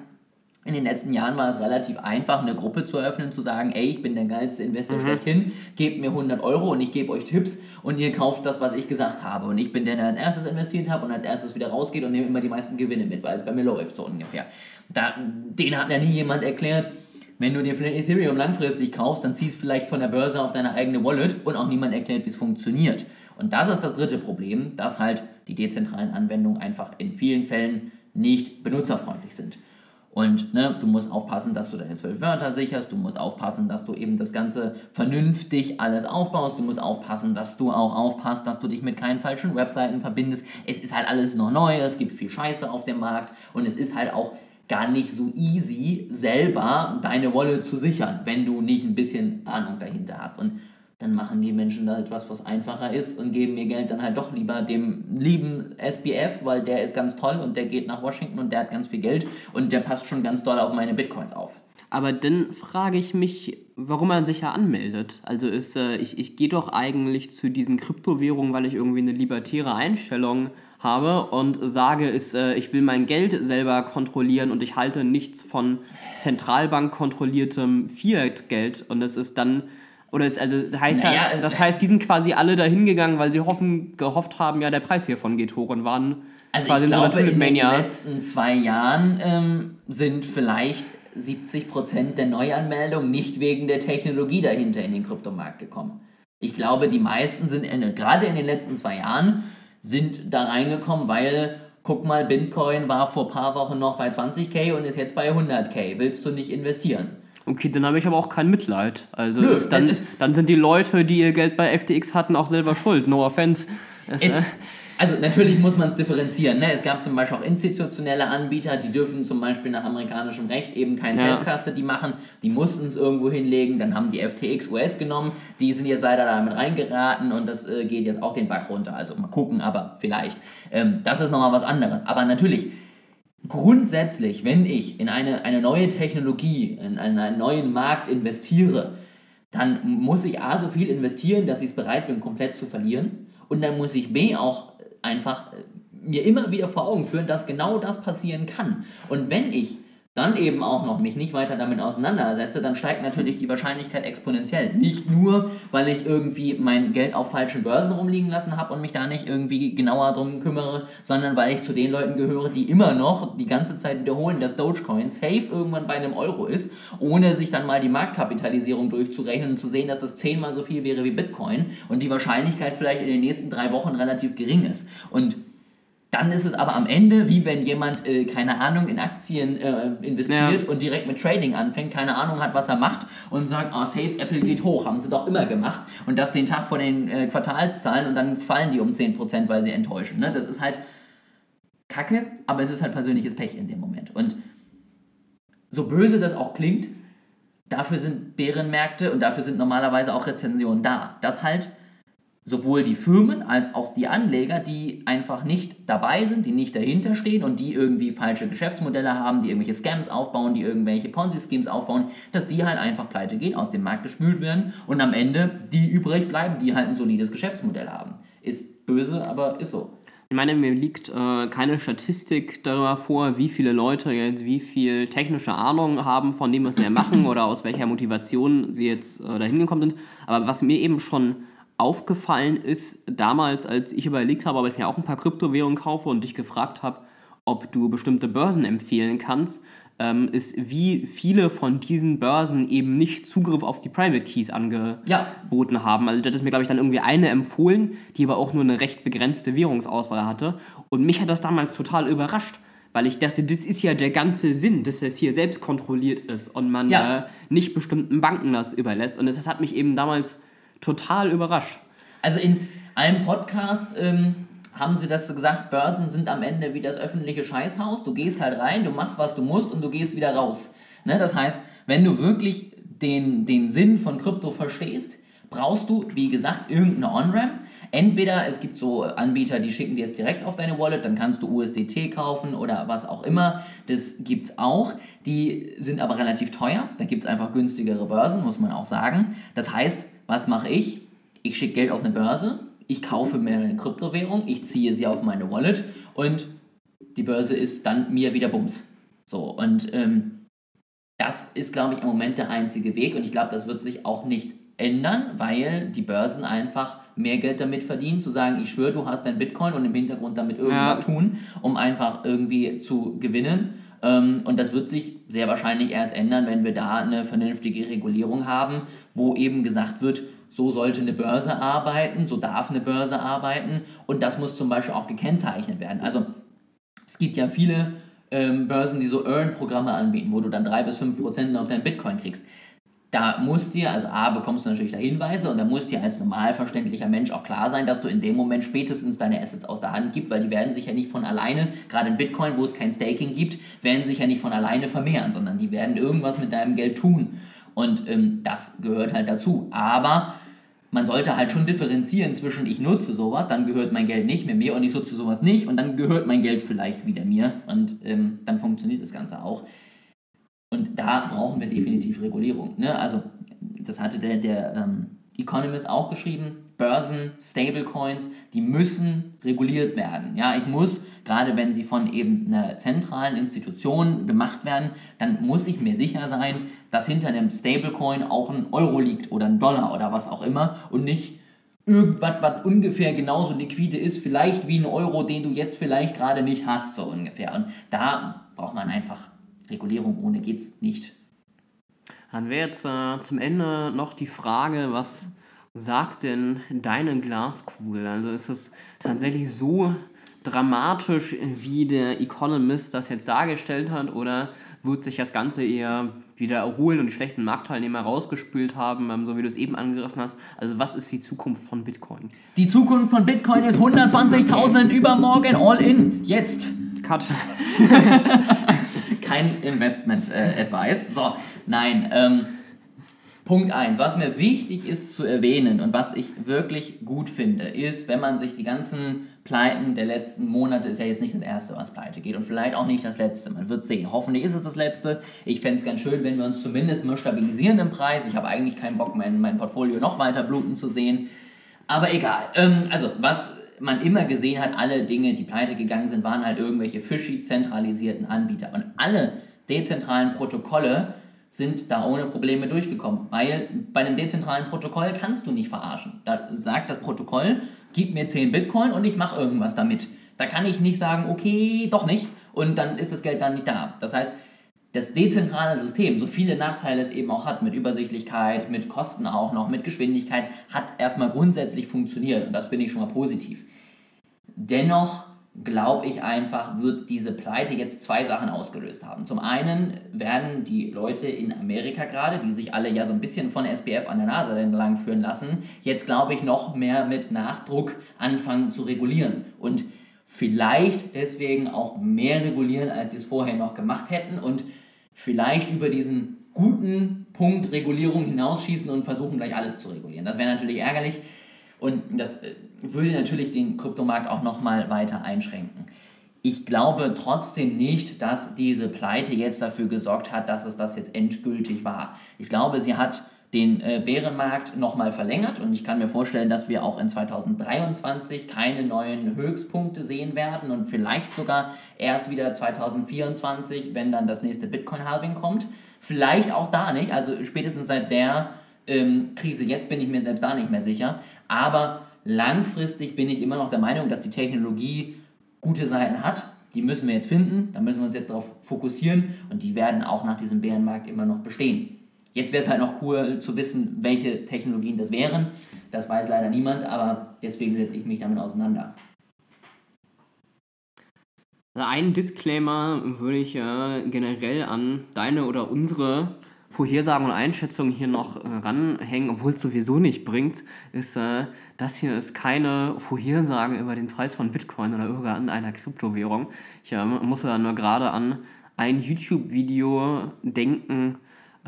in den letzten Jahren war es relativ einfach, eine Gruppe zu eröffnen, zu sagen, ey, ich bin der geilste Investor schlechthin, gebt mir 100 Euro und ich gebe euch Tipps und ihr kauft das, was ich gesagt habe. Und ich bin der, der als erstes investiert habe und als erstes wieder rausgeht und nehme immer die meisten Gewinne mit, weil es bei mir läuft, so ungefähr. Da, den hat ja nie jemand erklärt, wenn du dir für den Ethereum langfristig kaufst, dann ziehst vielleicht von der Börse auf deine eigene Wallet und auch niemand erklärt, wie es funktioniert. Und das ist das dritte Problem, dass halt die dezentralen Anwendungen einfach in vielen Fällen nicht benutzerfreundlich sind. Und ne, du musst aufpassen, dass du deine zwölf Wörter sicherst, du musst aufpassen, dass du eben das Ganze vernünftig alles aufbaust, du musst aufpassen, dass du auch aufpasst, dass du dich mit keinen falschen Webseiten verbindest. Es ist halt alles noch neu, es gibt viel Scheiße auf dem Markt und es ist halt auch gar nicht so easy, selber deine Wallet zu sichern, wenn du nicht ein bisschen Ahnung dahinter hast. Und dann machen die Menschen da etwas, was einfacher ist und geben ihr Geld dann halt doch lieber dem lieben SBF, weil der ist ganz toll und der geht nach Washington und der hat ganz viel Geld und der passt schon ganz doll auf meine Bitcoins auf. Aber dann frage ich mich, warum man sich ja anmeldet. Also ist, äh, ich, ich gehe doch eigentlich zu diesen Kryptowährungen, weil ich irgendwie eine libertäre Einstellung habe und sage, ist, äh, ich will mein Geld selber kontrollieren und ich halte nichts von Zentralbank kontrolliertem Fiat-Geld. Und es ist dann, oder es also das heißt, Naja, das, das heißt, die sind quasi alle dahin gegangen, weil sie hoffen, gehofft haben, ja, der Preis hiervon geht hoch und waren Also quasi ich glaube, in den letzten zwei Jahren ähm, sind vielleicht 70% der Neuanmeldungen nicht wegen der Technologie dahinter in den Kryptomarkt gekommen. Ich glaube, die meisten sind in, gerade in den letzten zwei Jahren sind da reingekommen, weil guck mal, Bitcoin war vor ein paar Wochen noch bei 20k und ist jetzt bei 100k. Willst du nicht investieren? Okay, dann habe ich aber auch kein Mitleid. Also Nö, ist, dann, ist- dann sind die Leute, die ihr Geld bei FTX hatten, auch selber schuld. No offense. Es, Es, äh, also natürlich muss man es differenzieren. Ne? Es gab zum Beispiel auch institutionelle Anbieter, die dürfen zum Beispiel nach amerikanischem Recht eben kein Ja. Self-Custody machen. Die mussten es irgendwo hinlegen. Dann haben die FTX US genommen. Die sind jetzt leider damit reingeraten und das äh, geht jetzt auch den Bach runter. Also mal gucken, aber vielleicht. Ähm, das ist nochmal was anderes. Aber natürlich, grundsätzlich, wenn ich in eine, eine neue Technologie, in einen neuen Markt investiere, dann muss ich A, so viel investieren, dass ich es bereit bin, komplett zu verlieren. Und dann muss ich B, auch einfach äh, mir immer wieder vor Augen führen, dass genau das passieren kann. Und wenn ich dann eben auch noch mich nicht weiter damit auseinandersetze, dann steigt natürlich die Wahrscheinlichkeit exponentiell. Nicht nur, weil ich irgendwie mein Geld auf falschen Börsen rumliegen lassen habe und mich da nicht irgendwie genauer drum kümmere, sondern weil ich zu den Leuten gehöre, die immer noch die ganze Zeit wiederholen, dass Dogecoin safe irgendwann bei einem Euro ist, ohne sich dann mal die Marktkapitalisierung durchzurechnen und zu sehen, dass das zehnmal so viel wäre wie Bitcoin und die Wahrscheinlichkeit vielleicht in den nächsten drei Wochen relativ gering ist. Und dann ist es aber am Ende, wie wenn jemand, äh, keine Ahnung, in Aktien äh, investiert und direkt mit Trading anfängt, keine Ahnung hat, was er macht und sagt, oh, safe, Apple geht hoch, haben sie doch immer gemacht. Und das den Tag vor den äh, Quartalszahlen und dann fallen die um 10%, weil sie enttäuschen. Ne? Das ist halt kacke, aber es ist halt persönliches Pech in dem Moment. Und so böse das auch klingt, dafür sind Bärenmärkte und dafür sind normalerweise auch Rezensionen da. Dass halt sowohl die Firmen als auch die Anleger, die einfach nicht dabei sind, die nicht dahinter stehen und die irgendwie falsche Geschäftsmodelle haben, die irgendwelche Scams aufbauen, die irgendwelche Ponzi-Schemes aufbauen, dass die halt einfach pleite gehen, aus dem Markt gespült werden und am Ende die übrig bleiben, die halt ein solides Geschäftsmodell haben. Ist böse, aber ist so. Ich meine, mir liegt äh, keine Statistik darüber vor, wie viele Leute jetzt wie viel technische Ahnung haben von dem, was sie machen oder aus welcher Motivation sie jetzt äh, dahin gekommen sind. Aber was mir eben schon aufgefallen ist, damals, als ich überlegt habe, ob ich mir auch ein paar Kryptowährungen kaufe und dich gefragt habe, ob du bestimmte Börsen empfehlen kannst, ähm, ist, wie viele von diesen Börsen eben nicht Zugriff auf die Private Keys angeboten Ja. haben. Also das ist mir, glaube ich, dann irgendwie eine empfohlen, die aber auch nur eine recht begrenzte Währungsauswahl hatte. Und mich hat das damals total überrascht, weil ich dachte, das ist ja der ganze Sinn, dass es hier selbst kontrolliert ist und man Ja. äh, nicht bestimmten Banken das überlässt. Und das, das hat mich eben damals total überrascht. Also in einem Podcast ähm, haben sie das so gesagt, Börsen sind am Ende wie das öffentliche Scheißhaus. Du gehst halt rein, du machst, was du musst und du gehst wieder raus. Ne? Das heißt, wenn du wirklich den, den Sinn von Krypto verstehst, brauchst du, wie gesagt, irgendeine On-Ramp. Entweder es gibt so Anbieter, die schicken dir es direkt auf deine Wallet, dann kannst du USDT kaufen oder was auch immer. Das gibt es auch. Die sind aber relativ teuer. Da gibt es einfach günstigere Börsen, muss man auch sagen. Das heißt, was mache ich? Ich schicke Geld auf eine Börse, ich kaufe mir eine Kryptowährung, ich ziehe sie auf meine Wallet und die Börse ist dann mir wieder Bums. So, und ähm, das ist, glaube ich, im Moment der einzige Weg und ich glaube, das wird sich auch nicht ändern, weil die Börsen einfach mehr Geld damit verdienen, zu sagen, ich schwöre, du hast dein Bitcoin und im Hintergrund damit irgendwas ja. tun, um einfach irgendwie zu gewinnen. Ähm, und das wird sich sehr wahrscheinlich erst ändern, wenn wir da eine vernünftige Regulierung haben, wo eben gesagt wird, so sollte eine Börse arbeiten, so darf eine Börse arbeiten und das muss zum Beispiel auch gekennzeichnet werden. Also es gibt ja viele ähm, Börsen, die so Earn-Programme anbieten, wo du dann 3 bis 5 Prozent auf deinen Bitcoin kriegst da muss dir, also A, bekommst du natürlich da Hinweise und da muss dir als normal verständlicher Mensch auch klar sein, dass du in dem Moment spätestens deine Assets aus der Hand gibst, weil die werden sich ja nicht von alleine, gerade in Bitcoin, wo es kein Staking gibt, werden sich ja nicht von alleine vermehren, sondern die werden irgendwas mit deinem Geld tun. Und ähm, das gehört halt dazu. Aber man sollte halt schon differenzieren zwischen ich nutze sowas, dann gehört mein Geld nicht mehr mir und ich nutze sowas nicht und dann gehört mein Geld vielleicht wieder mir und ähm, dann funktioniert das Ganze auch. Und da brauchen wir definitiv Regulierung. Ne? Also, das hatte der, der ähm, Economist auch geschrieben, Börsen, Stablecoins, die müssen reguliert werden. Ja, ich muss, gerade wenn sie von eben einer zentralen Institution gemacht werden, dann muss ich mir sicher sein, dass hinter dem Stablecoin auch ein Euro liegt oder ein Dollar oder was auch immer und nicht irgendwas, was ungefähr genauso liquide ist, vielleicht wie ein Euro, den du jetzt vielleicht gerade nicht hast, so ungefähr. Und da braucht man einfach Regulierung ohne geht's nicht. Dann wäre jetzt äh, zum Ende noch die Frage, was sagt denn deine Glaskugel? Also ist es tatsächlich so dramatisch, wie der Economist das jetzt dargestellt hat, oder wird sich das Ganze eher wieder erholen und die schlechten Marktteilnehmer rausgespült haben, ähm, so wie du es eben angerissen hast? Also was ist die Zukunft von Bitcoin? Die Zukunft von Bitcoin ist 120.000 übermorgen, all in, jetzt. Cut. kein Investment-Advice. Äh, so, nein. Ähm, Punkt 1, was mir wichtig ist zu erwähnen und was ich wirklich gut finde, ist, wenn man sich die ganzen Pleiten der letzten Monate, ist ja jetzt nicht das erste, was pleite geht und vielleicht auch nicht das letzte, man wird sehen. Hoffentlich ist es das letzte. Ich fände es ganz schön, wenn wir uns zumindest mal stabilisieren im Preis. Ich habe eigentlich keinen Bock, mein, mein Portfolio noch weiter bluten zu sehen. Aber egal. Ähm, also, was man immer gesehen hat, alle Dinge, die pleite gegangen sind, waren halt irgendwelche fishy zentralisierten Anbieter. Und alle dezentralen Protokolle sind da ohne Probleme durchgekommen, weil bei einem dezentralen Protokoll kannst du nicht verarschen. Da sagt das Protokoll, gib mir 10 Bitcoin und ich mache irgendwas damit. Da kann ich nicht sagen, okay, doch nicht und dann ist das Geld dann nicht da. Das heißt, das dezentrale System, so viele Nachteile es eben auch hat, mit Übersichtlichkeit, mit Kosten auch noch, mit Geschwindigkeit, hat erstmal grundsätzlich funktioniert und das finde ich schon mal positiv. Dennoch glaube ich einfach, wird diese Pleite jetzt zwei Sachen ausgelöst haben. Zum einen werden die Leute in Amerika gerade, die sich alle ja so ein bisschen von SPF an der Nase entlang führen lassen, jetzt glaube ich noch mehr mit Nachdruck anfangen zu regulieren und vielleicht deswegen auch mehr regulieren, als sie es vorher noch gemacht hätten und vielleicht über diesen guten Punkt Regulierung hinausschießen und versuchen gleich alles zu regulieren. Das wäre natürlich ärgerlich und das äh, würde natürlich den Kryptomarkt auch nochmal weiter einschränken. Ich glaube trotzdem nicht, dass diese Pleite jetzt dafür gesorgt hat, dass es das jetzt endgültig war. Ich glaube, sie hat den äh, Bärenmarkt nochmal verlängert und ich kann mir vorstellen, dass wir auch in 2023 keine neuen Höchstpunkte sehen werden und vielleicht sogar erst wieder 2024, wenn dann das nächste Bitcoin-Halving kommt. Vielleicht auch da nicht, also spätestens seit der ähm, Krise jetzt bin ich mir selbst da nicht mehr sicher, aber langfristig bin ich immer noch der Meinung, dass die Technologie gute Seiten hat. Die müssen wir jetzt finden, da müssen wir uns jetzt darauf fokussieren und die werden auch nach diesem Bärenmarkt immer noch bestehen. Jetzt wäre es halt noch cool zu wissen, welche Technologien das wären. Das weiß leider niemand, aber deswegen setze ich mich damit auseinander. Also einen Disclaimer würde ich äh, generell an deine oder unsere Vorhersagen und Einschätzungen hier noch äh, ranhängen, obwohl es sowieso nicht bringt, ist, äh, das hier ist keine Vorhersage über den Preis von Bitcoin oder irgendeiner Kryptowährung. Ich äh, muss da nur gerade an ein YouTube-Video denken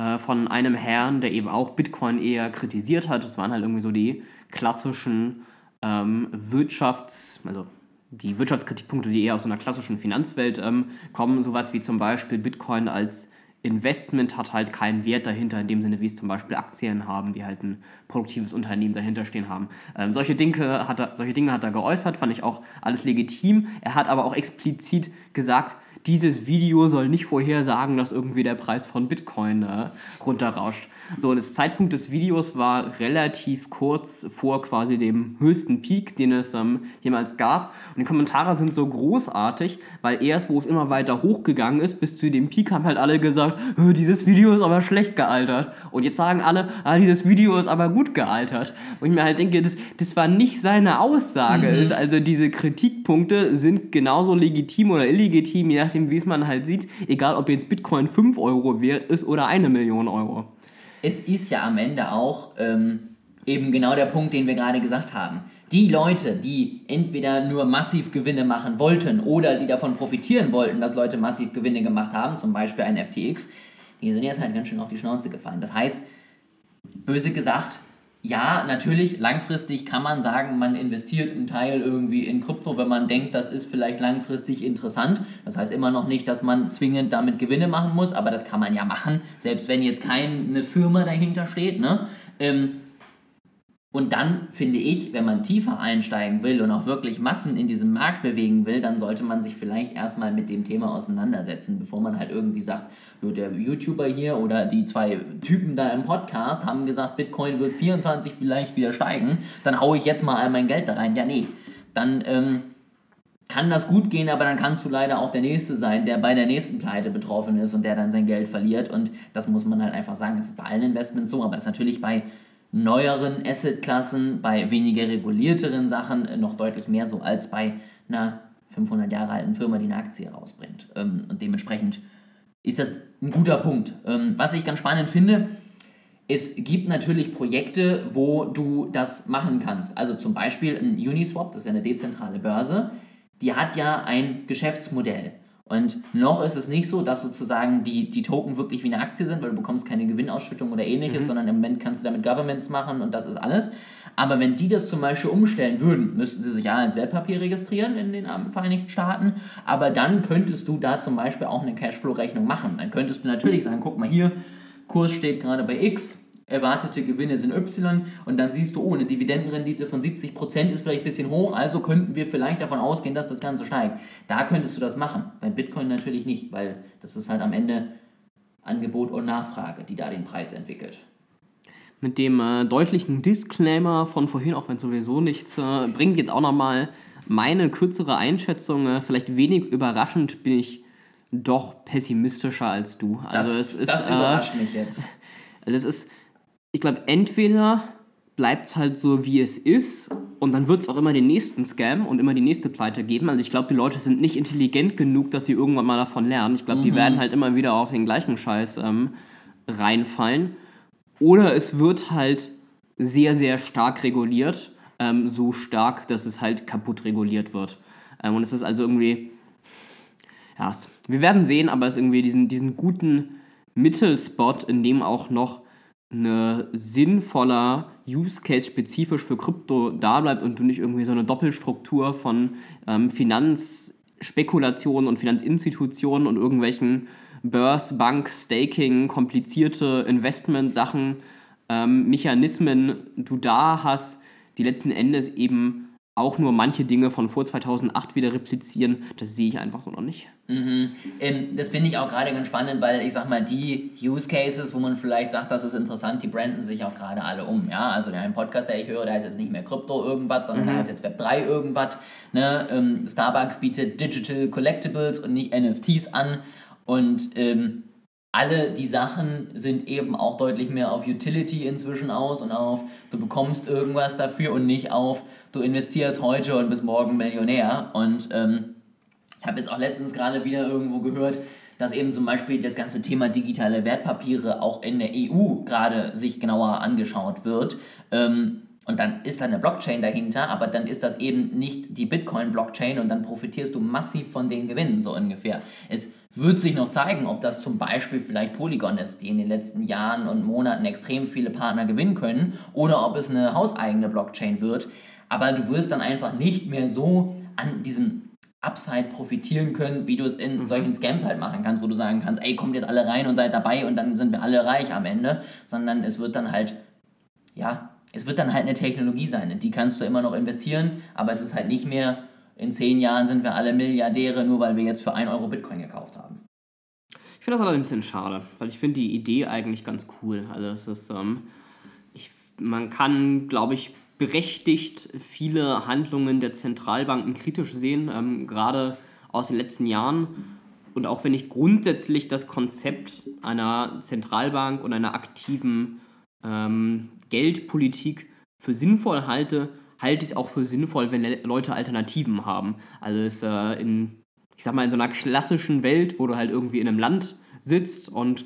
äh, von einem Herrn, der eben auch Bitcoin eher kritisiert hat. Das waren halt irgendwie so die klassischen ähm, Wirtschafts-, also die Wirtschaftskritikpunkte, die eher aus einer klassischen Finanzwelt ähm, kommen, sowas wie zum Beispiel Bitcoin als Investment hat halt keinen Wert dahinter, in dem Sinne, wie es zum Beispiel Aktien haben, die halt ein produktives Unternehmen dahinter stehen haben. Ähm, solche, Dinge hat er, solche Dinge hat er geäußert, fand ich auch alles legitim. Er hat aber auch explizit gesagt, dieses Video soll nicht vorhersagen, dass irgendwie der Preis von Bitcoin äh, runterrauscht. So, und das Zeitpunkt des Videos war relativ kurz vor quasi dem höchsten Peak, den es ähm, jemals gab. Und die Kommentare sind so großartig, weil erst, wo es immer weiter hochgegangen ist, bis zu dem Peak, haben halt alle gesagt, dieses Video ist aber schlecht gealtert. Und jetzt sagen alle, ah, dieses Video ist aber gut gealtert. Und ich mir halt denke, das, das war nicht seine Aussage. Mhm. Also diese Kritikpunkte sind genauso legitim oder illegitim, je nachdem, wie es man halt sieht. Egal, ob jetzt Bitcoin 5 Euro wert ist oder eine Million Euro es ist ja am Ende auch ähm, eben genau der Punkt, den wir gerade gesagt haben. Die Leute, die entweder nur massiv Gewinne machen wollten oder die davon profitieren wollten, dass Leute massiv Gewinne gemacht haben, zum Beispiel ein FTX, die sind jetzt halt ganz schön auf die Schnauze gefallen. Das heißt, böse gesagt, ja, natürlich, langfristig kann man sagen, man investiert einen Teil irgendwie in Krypto, wenn man denkt, das ist vielleicht langfristig interessant. Das heißt immer noch nicht, dass man zwingend damit Gewinne machen muss, aber das kann man ja machen, selbst wenn jetzt keine Firma dahinter steht. Ne? Ähm, und dann finde ich, wenn man tiefer einsteigen will und auch wirklich Massen in diesem Markt bewegen will, dann sollte man sich vielleicht erstmal mit dem Thema auseinandersetzen, bevor man halt irgendwie sagt, der YouTuber hier oder die zwei Typen da im Podcast haben gesagt, Bitcoin wird 24 vielleicht wieder steigen, dann haue ich jetzt mal all mein Geld da rein. Ja, nee, dann ähm, kann das gut gehen, aber dann kannst du leider auch der Nächste sein, der bei der nächsten Pleite betroffen ist und der dann sein Geld verliert. Und das muss man halt einfach sagen. Das ist bei allen Investments so, aber das ist natürlich bei neueren Assetklassen, bei weniger regulierteren Sachen noch deutlich mehr so als bei einer 500 Jahre alten Firma, die eine Aktie rausbringt. Ähm, und dementsprechend ist das ein guter Punkt. Ähm, was ich ganz spannend finde, es gibt natürlich Projekte, wo du das machen kannst. Also zum Beispiel ein Uniswap, das ist ja eine dezentrale Börse, die hat ja ein Geschäftsmodell. Und noch ist es nicht so, dass sozusagen die, die Token wirklich wie eine Aktie sind, weil du bekommst keine Gewinnausschüttung oder ähnliches, mhm. sondern im Moment kannst du damit Governments machen und das ist alles. Aber wenn die das zum Beispiel umstellen würden, müssten sie sich ja als Wertpapier registrieren in den Vereinigten Staaten, aber dann könntest du da zum Beispiel auch eine Cashflow-Rechnung machen. Dann könntest du natürlich sagen, guck mal hier, Kurs steht gerade bei X, erwartete Gewinne sind Y und dann siehst du, oh, eine Dividendenrendite von 70% ist vielleicht ein bisschen hoch, also könnten wir vielleicht davon ausgehen, dass das Ganze steigt. Da könntest du das machen. Bei Bitcoin natürlich nicht, weil das ist halt am Ende Angebot und Nachfrage, die da den Preis entwickelt. Mit dem äh, deutlichen Disclaimer von vorhin, auch wenn es sowieso nichts äh, bringt, jetzt auch nochmal meine kürzere Einschätzung. Äh, vielleicht wenig überraschend bin ich doch pessimistischer als du. Also das, es ist, das überrascht mich jetzt. Also es ist ich glaube, entweder bleibt es halt so, wie es ist und dann wird es auch immer den nächsten Scam und immer die nächste Pleite geben. Also ich glaube, die Leute sind nicht intelligent genug, dass sie irgendwann mal davon lernen. Ich glaube, mhm. die werden halt immer wieder auf den gleichen Scheiß ähm, reinfallen. Oder es wird halt sehr, sehr stark reguliert. Ähm, so stark, dass es halt kaputt reguliert wird. Ähm, und es ist also irgendwie, ja, wir werden sehen, aber es ist irgendwie diesen, diesen guten Mittelspot, in dem auch noch eine sinnvoller Use Case spezifisch für Krypto da bleibt und du nicht irgendwie so eine Doppelstruktur von ähm, Finanzspekulationen und Finanzinstitutionen und irgendwelchen Börse, Bank, Staking, komplizierte Investment-Sachen, ähm, Mechanismen du da hast, die letzten Endes eben auch nur manche Dinge von vor 2008 wieder replizieren, das sehe ich einfach so noch nicht. Mhm. Ähm, das finde ich auch gerade ganz spannend, weil ich sag mal, die Use Cases, wo man vielleicht sagt, das ist interessant, die branden sich auch gerade alle um. Ja? Also der ein Podcast, der ich höre, der ist jetzt nicht mehr Krypto irgendwas, sondern mhm. da ist jetzt Web 3 irgendwas. Ne? Ähm, Starbucks bietet Digital Collectibles und nicht NFTs an. Und ähm, alle die Sachen sind eben auch deutlich mehr auf Utility inzwischen aus und auf, du bekommst irgendwas dafür und nicht auf, du investierst heute und bist morgen Millionär. Und ähm, ich habe jetzt auch letztens gerade wieder irgendwo gehört, dass eben zum Beispiel das ganze Thema digitale Wertpapiere auch in der EU gerade sich genauer angeschaut wird. Ähm, und dann ist da eine Blockchain dahinter, aber dann ist das eben nicht die Bitcoin-Blockchain und dann profitierst du massiv von den Gewinnen, so ungefähr. Es wird sich noch zeigen, ob das zum Beispiel vielleicht Polygon ist, die in den letzten Jahren und Monaten extrem viele Partner gewinnen können, oder ob es eine hauseigene Blockchain wird. Aber du wirst dann einfach nicht mehr so an diesem Upside profitieren können, wie du es in mhm. solchen Scams halt machen kannst, wo du sagen kannst, ey, kommt jetzt alle rein und seid dabei und dann sind wir alle reich am Ende, sondern es wird dann halt, ja, es wird dann halt eine Technologie sein, in die kannst du immer noch investieren, aber es ist halt nicht mehr, in zehn Jahren sind wir alle Milliardäre, nur weil wir jetzt für 1 Euro Bitcoin gekauft haben. Ich finde das aber ein bisschen schade, weil ich finde die Idee eigentlich ganz cool. Also es ist, ähm, ich, man kann, glaube ich, berechtigt viele Handlungen der Zentralbanken kritisch sehen, ähm, gerade aus den letzten Jahren. Und auch wenn ich grundsätzlich das Konzept einer Zentralbank und einer aktiven ähm, Geldpolitik für sinnvoll halte, halte ich es auch für sinnvoll, wenn Leute Alternativen haben. Also es, äh, in, ich sag mal, in so einer klassischen Welt, wo du halt irgendwie in einem Land sitzt und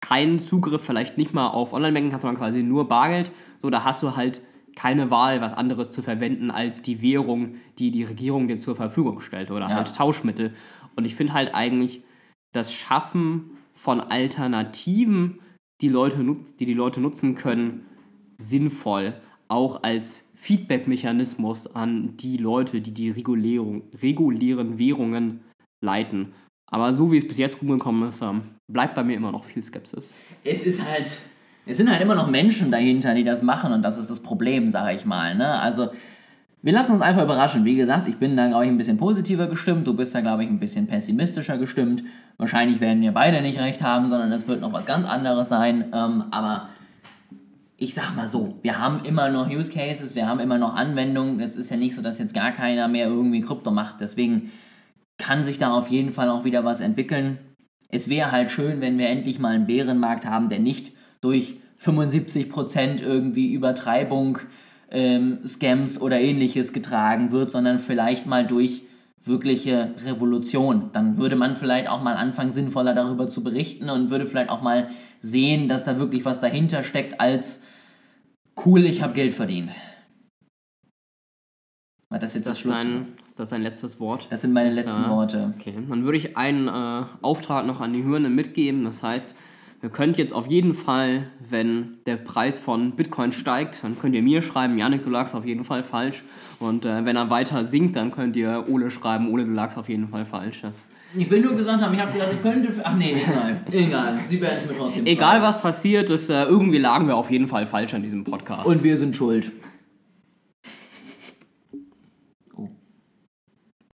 keinen Zugriff vielleicht nicht mal auf Online-Banking hast, sondern quasi nur Bargeld, so da hast du halt keine Wahl, was anderes zu verwenden als die Währung, die die Regierung dir zur Verfügung stellt oder ja. halt Tauschmittel. Und ich finde halt eigentlich das Schaffen von Alternativen, die, Leute nutz die die Leute nutzen können, sinnvoll, auch als Feedback-Mechanismus an die Leute, die die regulären Währungen leiten. Aber so wie es bis jetzt rumgekommen ist, ähm, bleibt bei mir immer noch viel Skepsis. Es ist halt es sind halt immer noch Menschen dahinter, die das machen und das ist das Problem, sage ich mal. Ne? Also wir lassen uns einfach überraschen. Wie gesagt, ich bin da, glaube ich, ein bisschen positiver gestimmt. Du bist da, glaube ich, ein bisschen pessimistischer gestimmt. Wahrscheinlich werden wir beide nicht recht haben, sondern es wird noch was ganz anderes sein. Ähm, aber ich sag mal so, wir haben immer noch Use Cases, wir haben immer noch Anwendungen. Es ist ja nicht so, dass jetzt gar keiner mehr irgendwie Krypto macht. Deswegen kann sich da auf jeden Fall auch wieder was entwickeln. Es wäre halt schön, wenn wir endlich mal einen Bärenmarkt haben, der nicht durch 75% irgendwie Übertreibung, ähm, Scams oder ähnliches getragen wird, sondern vielleicht mal durch wirkliche Revolution. Dann würde man vielleicht auch mal anfangen, sinnvoller darüber zu berichten und würde vielleicht auch mal sehen, dass da wirklich was dahinter steckt, als cool, ich habe Geld verdient. War das jetzt ist das, das dein, ist das dein letztes Wort? Das sind meine das, letzten äh, Worte. Okay, dann würde ich einen äh, Auftrag noch an die Hörenden mitgeben. Das heißt, Ihr könnt jetzt auf jeden Fall, wenn der Preis von Bitcoin steigt, dann könnt ihr mir schreiben, Janik, du lagst auf jeden Fall falsch. Und äh, wenn er weiter sinkt, dann könnt ihr Ole schreiben, Ole, du lagst auf jeden Fall falsch. Das ich will nur gesagt haben, ich habe gesagt, es könnte. Ach nee, egal. egal. Sie werden es mir trotzdem. Egal, was passiert ist, äh, irgendwie lagen wir auf jeden Fall falsch an diesem Podcast. Und wir sind schuld.